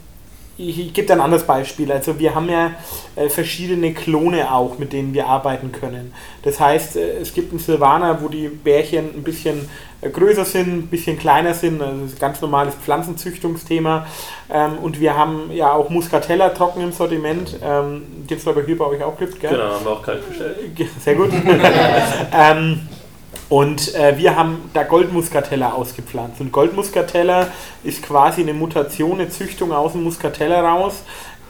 ich, gebe dir ein anderes Beispiel. Also wir haben ja äh, verschiedene Klone auch, mit denen wir arbeiten können. Das heißt, äh, es gibt einen Silvaner, wo die Bärchen ein bisschen äh, größer sind, ein bisschen kleiner sind. Also das ist ein ganz normales Pflanzenzüchtungsthema. Ähm, und wir haben ja auch Muscatella trocken im Sortiment. Ähm, den es aber hier bei euch auch gibt, gell? Genau, haben wir auch kalt bestellt. Sehr gut. ähm, und äh, wir haben da Goldmuskateller ausgepflanzt. Und Goldmuskateller ist quasi eine Mutation, eine Züchtung aus dem Muskateller raus,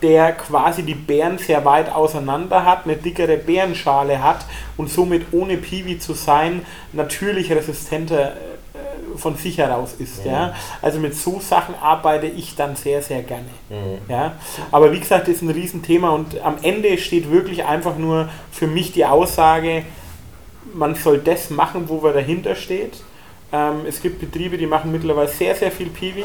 der quasi die Beeren sehr weit auseinander hat, eine dickere Beerenschale hat und somit ohne Piwi zu sein natürlich resistenter äh, von sich heraus ist. Mhm. Ja? Also mit so Sachen arbeite ich dann sehr, sehr gerne. Mhm. Ja? Aber wie gesagt, das ist ein Riesenthema und am Ende steht wirklich einfach nur für mich die Aussage, man soll das machen, wo man dahinter steht. Ähm, es gibt Betriebe, die machen mittlerweile sehr, sehr viel Piwi.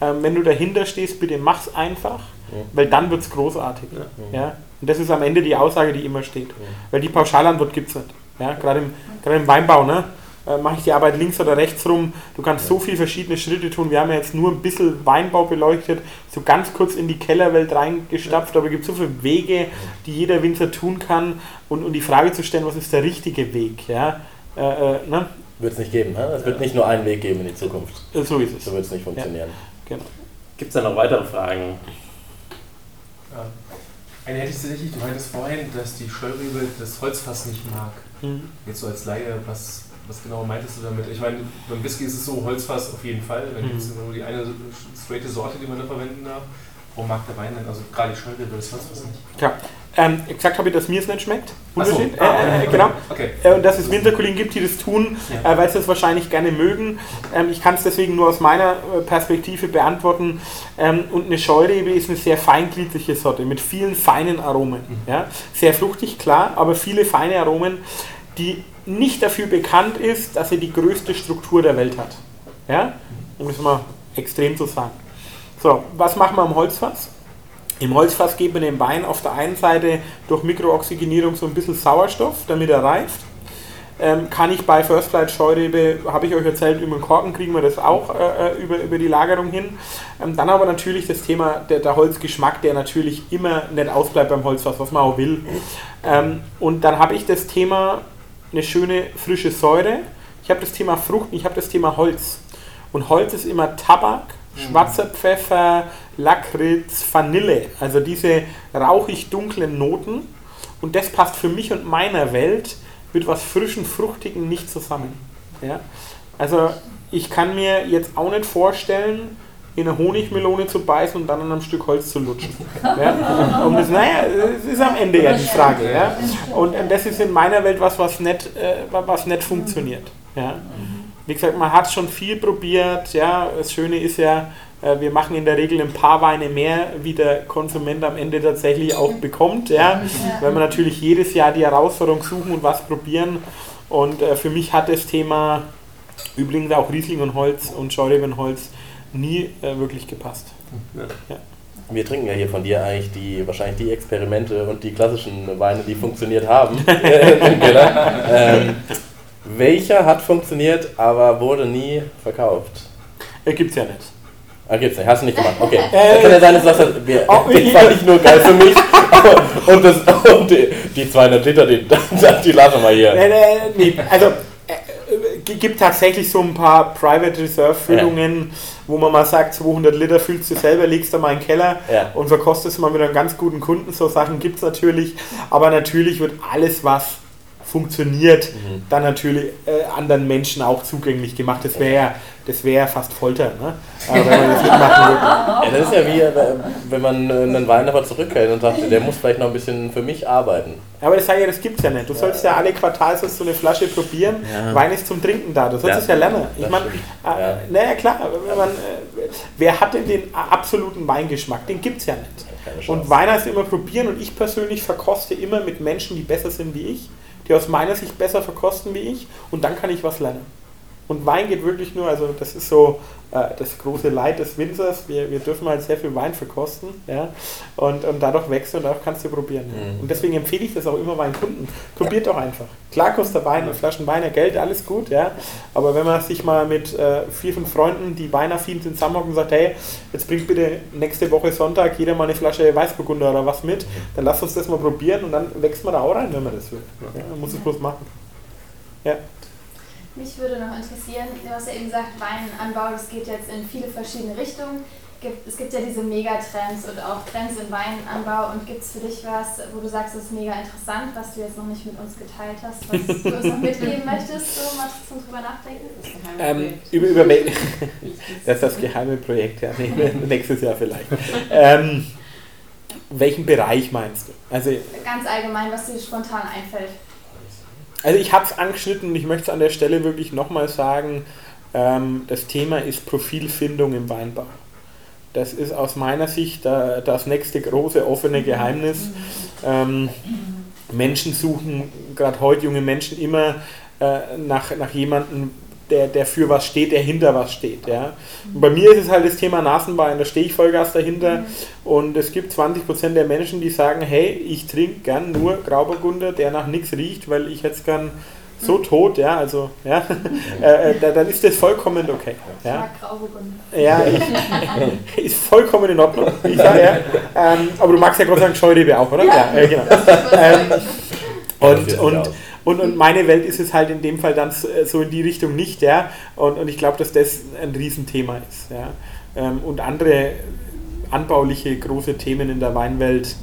Ähm, wenn du dahinter stehst, bitte mach's einfach, Mhm. weil dann wird es großartig. Ja. Ja? Und das ist am Ende die Aussage, die immer steht. Weil die Pauschalantwort gibt es nicht. Ja? Gerade, im, im Weinbau, ne? Äh, mache ich die Arbeit links oder rechts rum. Du kannst so viele verschiedene Schritte tun. Wir haben ja jetzt nur ein bisschen Weinbau beleuchtet, so ganz kurz in die Kellerwelt reingestapft, aber es gibt so viele Wege, die jeder Winzer tun kann und, und die Frage zu stellen, was ist der richtige Weg? Ja? Äh, äh, ne? Wird es nicht geben. Ne? Es wird nicht nur einen Weg geben in die Zukunft. Äh, So ist es. So wird es nicht funktionieren. Genau. Gibt es da noch weitere Fragen? Ja. Eine hätte ich tatsächlich, du meintest vorhin, dass die Scheurebe das Holzfass nicht mag. Mhm. Jetzt so als Laie, was, was genau meintest du damit? Ich meine, beim Whisky ist es so, Holzfass auf jeden Fall. Dann Mhm. es nur die eine straighte Sorte, die man da verwenden darf. Warum mag der Wein denn, also gerade die Scheurebe, das Holzfass nicht? Klar. Ähm, gesagt habe ich, dass mir es nicht schmeckt. Ach so. Unterschied. Ah, äh, äh, genau. Okay. Äh, und dass es Winterkollegen gibt, die das tun, Ja. äh, weil sie das wahrscheinlich gerne mögen. Ähm, ich kann es deswegen nur aus meiner äh, Perspektive beantworten. Ähm, und eine Scheurebe ist eine sehr feingliedrige Sorte mit vielen feinen Aromen. Ja? Sehr fruchtig, klar, aber viele feine Aromen, die nicht dafür bekannt ist, dass sie die größte Struktur der Welt hat. Ja? Um es mal extrem zu sagen. So, was machen wir am Holzfass? Im Holzfass geben wir dem Wein auf der einen Seite durch Mikrooxygenierung so ein bisschen Sauerstoff, damit er reift. Ähm, kann ich bei First Flight Scheurebe, habe ich euch erzählt, über den Korken kriegen wir das auch äh, über, über die Lagerung hin. Ähm, dann aber natürlich das Thema der, der Holzgeschmack, der natürlich immer nicht ausbleibt beim Holzfass, was man auch will. Ähm, und dann habe ich das Thema eine schöne frische Säure. Ich habe das Thema Frucht ich habe das Thema Holz. Und Holz ist immer Tabak, schwarzer Pfeffer, Lakritz, Vanille. Also diese rauchig dunklen Noten. Und das passt für mich und meiner Welt mit was frischen, fruchtigen nicht zusammen. Ja? Also ich kann mir jetzt auch nicht vorstellen, in eine Honigmelone zu beißen und dann an einem Stück Holz zu lutschen. Ja? Und das, naja, das ist am Ende ja die Frage. Ja? Und, das ist in meiner Welt was, was nicht, äh, was nicht funktioniert. Ja? Wie gesagt, man hat schon viel probiert. Ja? Das Schöne ist ja, äh, wir machen in der Regel ein paar Weine mehr, wie der Konsument am Ende tatsächlich auch bekommt. Ja? Weil wir natürlich jedes Jahr die Herausforderung suchen und was probieren. Und äh, für mich hat das Thema übrigens auch Riesling und Holz und Scheureben-Holz nie äh, wirklich gepasst. Wir trinken ja hier von dir eigentlich die wahrscheinlich die Experimente und die klassischen Weine, die funktioniert haben Keller. Ähm, welcher hat funktioniert, aber wurde nie verkauft? Äh, gibt's ja nicht. Ah, gibt's nicht. Hast du nicht gemacht. Okay. Äh, Dann kann ja sein, dass sagst, wir, Oh, den ja. fand ich nur geil für mich. und, das, und die, die 200 Liter, die, die lassen wir hier. Nee, nee, nee. Also äh, äh, gibt tatsächlich so ein paar Private Reserve Füllungen, wo man mal sagt, 200 Liter füllst du selber, legst du mal in den Keller Ja. und verkostest mal mit einem ganz guten Kunden. So Sachen gibt es natürlich, aber natürlich wird alles, was funktioniert, Mhm. dann natürlich äh, anderen Menschen auch zugänglich gemacht. Das wäre ja, das wäre ja fast Folter, ne? äh, wenn man das mitmachen würde. Ja, das ist ja wie, äh, wenn man äh, einen Wein aber zurückhält und sagt, der muss vielleicht noch ein bisschen für mich arbeiten. Aber das sage ich ja, das gibt's ja nicht. Du sollst ja alle Quartals so eine Flasche probieren. Ja. Wein ist zum Trinken da. Du sollst es ja lernen. Ich meine, äh, Ja. naja klar, wenn man, äh, wer hat denn den absoluten Weingeschmack? Den gibt's ja nicht. Und Wein heißt immer probieren und ich persönlich verkoste immer mit Menschen, die besser sind wie ich, die aus meiner Sicht besser verkosten wie ich und dann kann ich was lernen. Und Wein geht wirklich nur, also das ist so äh, das große Leid des Winzers. Wir, wir dürfen halt sehr viel Wein verkosten ja? und, und dadurch wächst du und dadurch kannst du probieren. Mhm. Und deswegen empfehle ich das auch immer meinen Kunden. Probiert doch einfach. Klar kostet Wein, eine Flaschen Wein, Geld, alles gut, ja. Aber wenn man sich mal mit äh, vier, fünf Freunden, die weinaffin sind, zusammenhockt und sagt, hey, jetzt bringt bitte nächste Woche Sonntag jeder mal eine Flasche Weißburgunder oder was mit, dann lass uns das mal probieren und dann wächst man da auch rein, wenn man das will. Ja, man muss es bloß machen. Ja. Mich würde noch interessieren, du hast ja eben gesagt, Weinanbau, das geht jetzt in viele verschiedene Richtungen. Es gibt ja diese Megatrends und auch Trends im Weinanbau. Und gibt es für dich was, wo du sagst, das ist mega interessant, was du jetzt noch nicht mit uns geteilt hast, was du uns noch mitgeben möchtest, so mal zum drüber nachdenken? Das geheime Ähm, über, über das ist das geheime Projekt, ja. Nächstes Jahr vielleicht. ähm, welchen Bereich meinst du? Also, Ganz allgemein, was dir spontan einfällt. Also ich habe es angeschnitten und ich möchte es an der Stelle wirklich nochmal sagen, ähm, das Thema ist Profilfindung im Weinbau. Das ist aus meiner Sicht da, das nächste große offene Geheimnis. Ähm, Menschen suchen, gerade heute junge Menschen, immer äh, nach, nach jemandem, der, der für was steht, der hinter was steht. Ja. Und bei mir ist es halt das Thema Nasenwein, da stehe ich Vollgas dahinter. Und es gibt 20% der Menschen, die sagen, hey, ich trinke gern nur Grauburgunder, der nach nichts riecht, weil ich jetzt gern so tot, ja, also, ja, äh, äh, da- dann ist das vollkommen okay. Ja. Ja, ich, ist vollkommen in Ordnung. Ich sag, ja. ähm, aber du magst ja Gott sei Dank Scheurebe auch, oder? Ja, äh, genau. Ähm, und, und, und, und meine Welt ist es halt in dem Fall dann s- so in die Richtung nicht, ja. Und, und ich glaube, dass das ein Riesenthema ist, ja. Ähm, und andere anbauliche große Themen in der Weinwelt,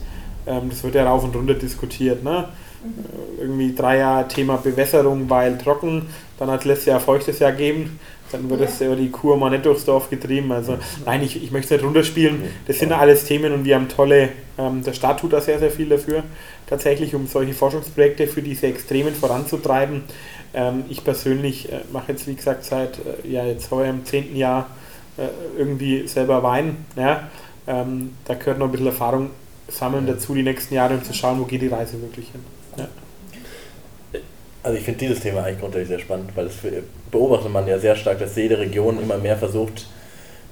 ähm, das wird ja rauf und runter diskutiert, ne? Äh, Irgendwie drei Jahre Thema Bewässerung, weil trocken, dann hat es letztes Jahr feuchtes Jahr gegeben, dann wird es über die Kur mal nicht durchs Dorf getrieben. Also nein, ich, ich möchte es nicht runterspielen. Das sind alles Themen und wir haben tolle, ähm, der Staat tut da sehr, sehr viel dafür, tatsächlich, um solche Forschungsprojekte für diese Extremen voranzutreiben. Ähm, ich persönlich äh, mache jetzt, wie gesagt, seit äh, ja, jetzt heuer im zehnten Jahr äh, irgendwie selber Wein. Ja? Ähm, da gehört noch ein bisschen Erfahrung sammeln dazu die nächsten Jahre, um zu schauen, wo geht die Reise wirklich hin. Ja. Also ich finde dieses Thema eigentlich grundsätzlich sehr spannend, weil das beobachtet man ja sehr stark, dass jede Region immer mehr versucht,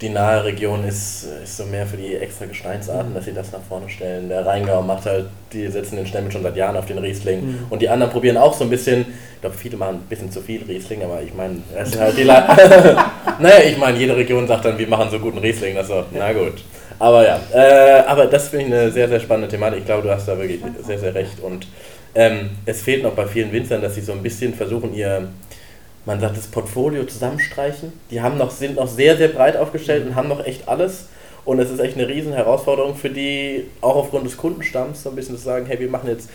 die nahe Region ist, ist so mehr für die extra Gesteinsarten, dass sie das nach vorne stellen. Der Rheingau macht halt, die setzen den Stempel schon seit Jahren auf den Riesling. Mhm. Und die anderen probieren auch so ein bisschen, ich glaube viele machen ein bisschen zu viel Riesling, aber ich meine, das ist halt die Le- Naja, ich meine, jede Region sagt dann, wir machen so guten Riesling, das ist so, na gut. Aber ja, äh, aber das finde ich eine sehr, sehr spannende Thematik. Ich glaube, du hast da wirklich sehr, sehr recht. Und ähm, es fehlt noch bei vielen Winzern, dass sie so ein bisschen versuchen, ihr, man sagt, das Portfolio zusammenstreichen. Die haben noch, sind noch sehr, sehr breit aufgestellt und haben noch echt alles. Und es ist echt eine riesen Herausforderung für die, auch aufgrund des Kundenstamms, so ein bisschen zu sagen, hey, wir machen jetzt,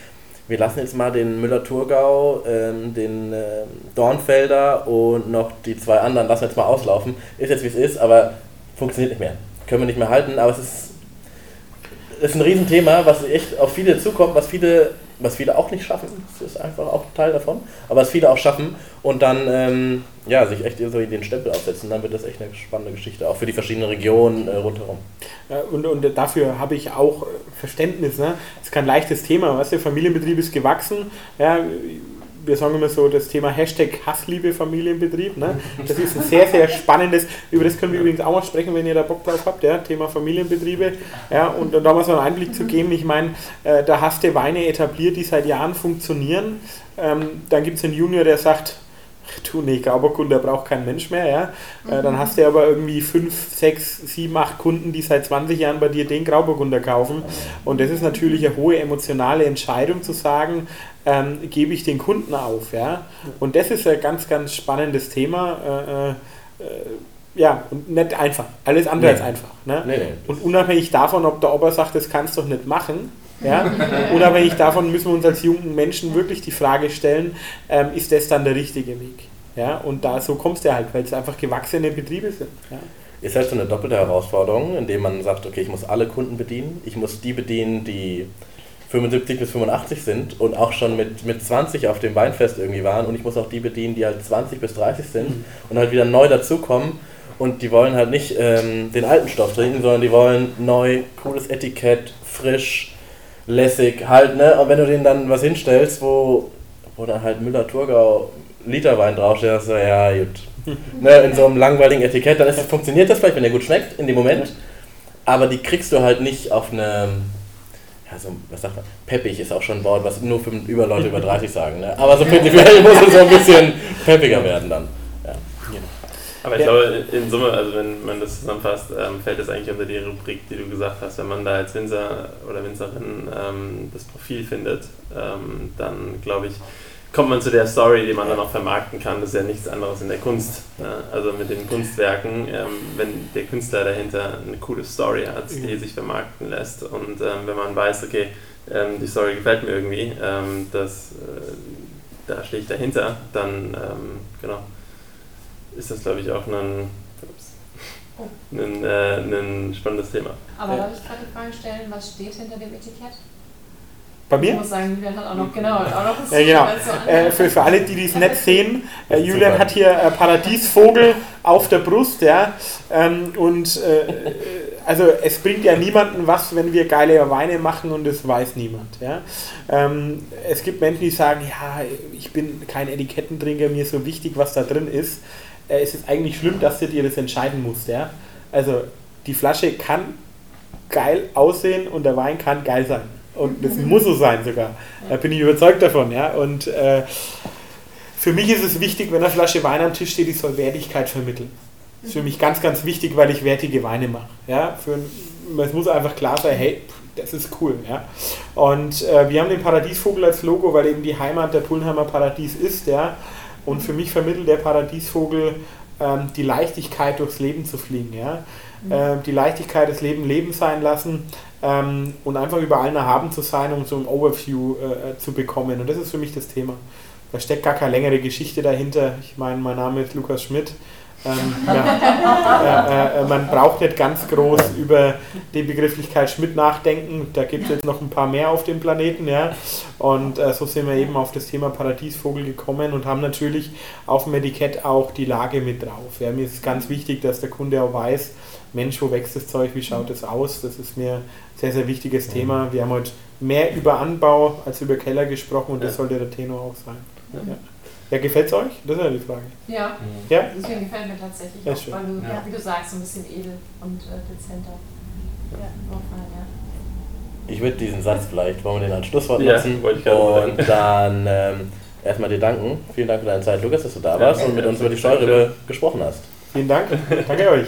wir lassen jetzt mal den Müller-Thurgau, ähm, den ähm, Dornfelder und noch die zwei anderen lassen wir jetzt mal auslaufen. Ist jetzt wie es ist, aber funktioniert nicht mehr. Können wir nicht mehr halten, aber es ist, es ist ein Riesenthema, was echt auf viele zukommt, was viele, was viele auch nicht schaffen. Das ist einfach auch Teil davon. Aber was viele auch schaffen und dann ähm, ja, sich echt so den Stempel aufsetzen, dann wird das echt eine spannende Geschichte, auch für die verschiedenen Regionen äh, rundherum. Und, und dafür habe ich auch Verständnis. Ne? Das ist kein leichtes Thema. Weißt du, Familienbetrieb ist gewachsen. Ja, wir sagen immer so das Thema Hashtag Hassliebe Familienbetrieb. Ne? Das ist ein sehr, sehr spannendes, über das können wir übrigens auch mal sprechen, wenn ihr da Bock drauf habt, ja? Thema Familienbetriebe. Ja? Und, und da mal so einen Einblick zu geben, ich meine, äh, da hast du Weine etabliert, die seit Jahren funktionieren. Ähm, dann gibt es einen Junior, der sagt, du, nee, Grauburgunder braucht kein Mensch mehr, ja. Äh, dann hast du aber irgendwie 5, 6, 7, 8 Kunden, die seit 20 Jahren bei dir den Grauburgunder kaufen. Und das ist natürlich eine hohe emotionale Entscheidung zu sagen, ähm, gebe ich den Kunden auf, ja. Und das ist ein ganz, ganz spannendes Thema. Äh, äh, ja, und nicht einfach. Alles andere Nee. als einfach. Ne? Nee, nee. Und unabhängig davon, ob der Opa sagt, das kannst du doch nicht machen, ja, unabhängig davon müssen wir uns als jungen Menschen wirklich die Frage stellen, ähm, ist das dann der richtige Weg? Ja, und da so kommst du halt, weil es einfach gewachsene Betriebe sind. Ja. Ist halt so eine doppelte Herausforderung, indem man sagt, okay, ich muss alle Kunden bedienen. Ich muss die bedienen, die 75 bis 85 sind und auch schon mit, mit 20 auf dem Weinfest irgendwie waren. Und ich muss auch die bedienen, die halt 20 bis 30 sind und halt wieder neu dazukommen. Und die wollen halt nicht ähm, den alten Stoff trinken, sondern die wollen neu, cooles Etikett, frisch, lässig, halt, ne? Und wenn du denen dann was hinstellst, wo, wo dann halt Müller-Thurgau Literwein draufsteht, dann so, ja, gut. ne, in so einem langweiligen Etikett, dann ist, funktioniert das vielleicht, wenn der gut schmeckt, in dem Moment. Aber die kriegst du halt nicht auf eine, ja, so, was sagt man, peppig ist auch schon ein Wort, was nur für über Leute über 30 sagen, ne? Aber so prinzipiell muss es so ein bisschen peppiger werden dann. Ja. Aber ich Ja. glaube, in Summe, also wenn man das zusammenfasst, ähm, fällt das eigentlich unter die Rubrik, die du gesagt hast. Wenn man da als Winzer oder Winzerin ähm, das Profil findet, ähm, dann glaube ich, kommt man zu der Story, die man dann auch vermarkten kann. Das ist ja nichts anderes in der Kunst. Ne? Also mit den Kunstwerken, ähm, wenn der Künstler dahinter eine coole Story hat, die sich vermarkten lässt und ähm, wenn man weiß, okay, ähm, die Story gefällt mir irgendwie, ähm, das, äh, da stehe ich dahinter, dann ähm, genau ist das, glaube ich, auch ein. Ups. ein, äh, ein spannendes Thema. Aber darf ich gerade die Frage stellen, was steht hinter dem Etikett? Bei Ich mir? muss sagen, Julian hat auch noch, genau, auch noch Ja, genau. es so Äh, für, für alle, die dies nicht sehen, äh, Julian Super. hat hier äh, Paradiesvogel auf der Brust, ja. Ähm, und äh, äh, also es bringt ja niemanden was, wenn wir geile Weine machen und das weiß niemand, ja. Ähm, es gibt Menschen, die sagen, ja, ich bin kein Etikettentrinker, mir ist so wichtig, was da drin ist. Äh, es ist eigentlich schlimm, dass du dir das entscheiden musst, ja. Also die Flasche kann geil aussehen und der Wein kann geil sein. Und das muss so sein sogar. Da bin ich überzeugt davon. Ja? Und äh, für mich ist es wichtig, wenn eine Flasche Wein am Tisch steht, die soll Wertigkeit vermitteln. Das ist für mich ganz, ganz wichtig, weil ich wertige Weine mache. Ja? Für, es muss einfach klar sein, hey, das ist cool. Ja? Und äh, wir haben den Paradiesvogel als Logo, weil eben die Heimat der Pullenheimer Paradies ist. Ja? Und für mich vermittelt der Paradiesvogel ähm, die Leichtigkeit, durchs Leben zu fliegen. Ja? Äh, die Leichtigkeit, das Leben Leben sein lassen ähm, und einfach über allen erhaben zu sein, um so ein Overview äh, zu bekommen. Und das ist für mich das Thema. Da steckt gar keine längere Geschichte dahinter. Ich meine, mein Name ist Lukas Schmidt. Ähm, ja, äh, äh, man braucht nicht ganz groß über die Begrifflichkeit Schmidt nachdenken. Da gibt es jetzt noch ein paar mehr auf dem Planeten. Ja? Und äh, so sind wir eben auf das Thema Paradiesvogel gekommen und haben natürlich auf dem Etikett auch die Lage mit drauf. Ja? Mir ist ganz wichtig, dass der Kunde auch weiß, Mensch, wo wächst das Zeug, wie schaut das aus? Das ist mir sehr, sehr wichtiges Thema. Wir haben heute mehr über Anbau als über Keller gesprochen und das Ja. sollte der Tenor auch sein. Ja. Ja, ja gefällt es euch? Das ist ja die Frage. Ja, Ja? deswegen gefällt mir tatsächlich Ja, auch, schön. weil du, Ja. wie du sagst, so ein bisschen edel und äh, dezenter. Ja, ja. Ich würde diesen Satz vielleicht, wollen wir den als Schlusswort Ja, nutzen wollte ich und dann ähm, erstmal dir danken. Vielen Dank für deine Zeit, Lukas, dass du da warst Ja, und mit uns über die. Steuerrübe gesprochen hast. Vielen Dank. Danke euch.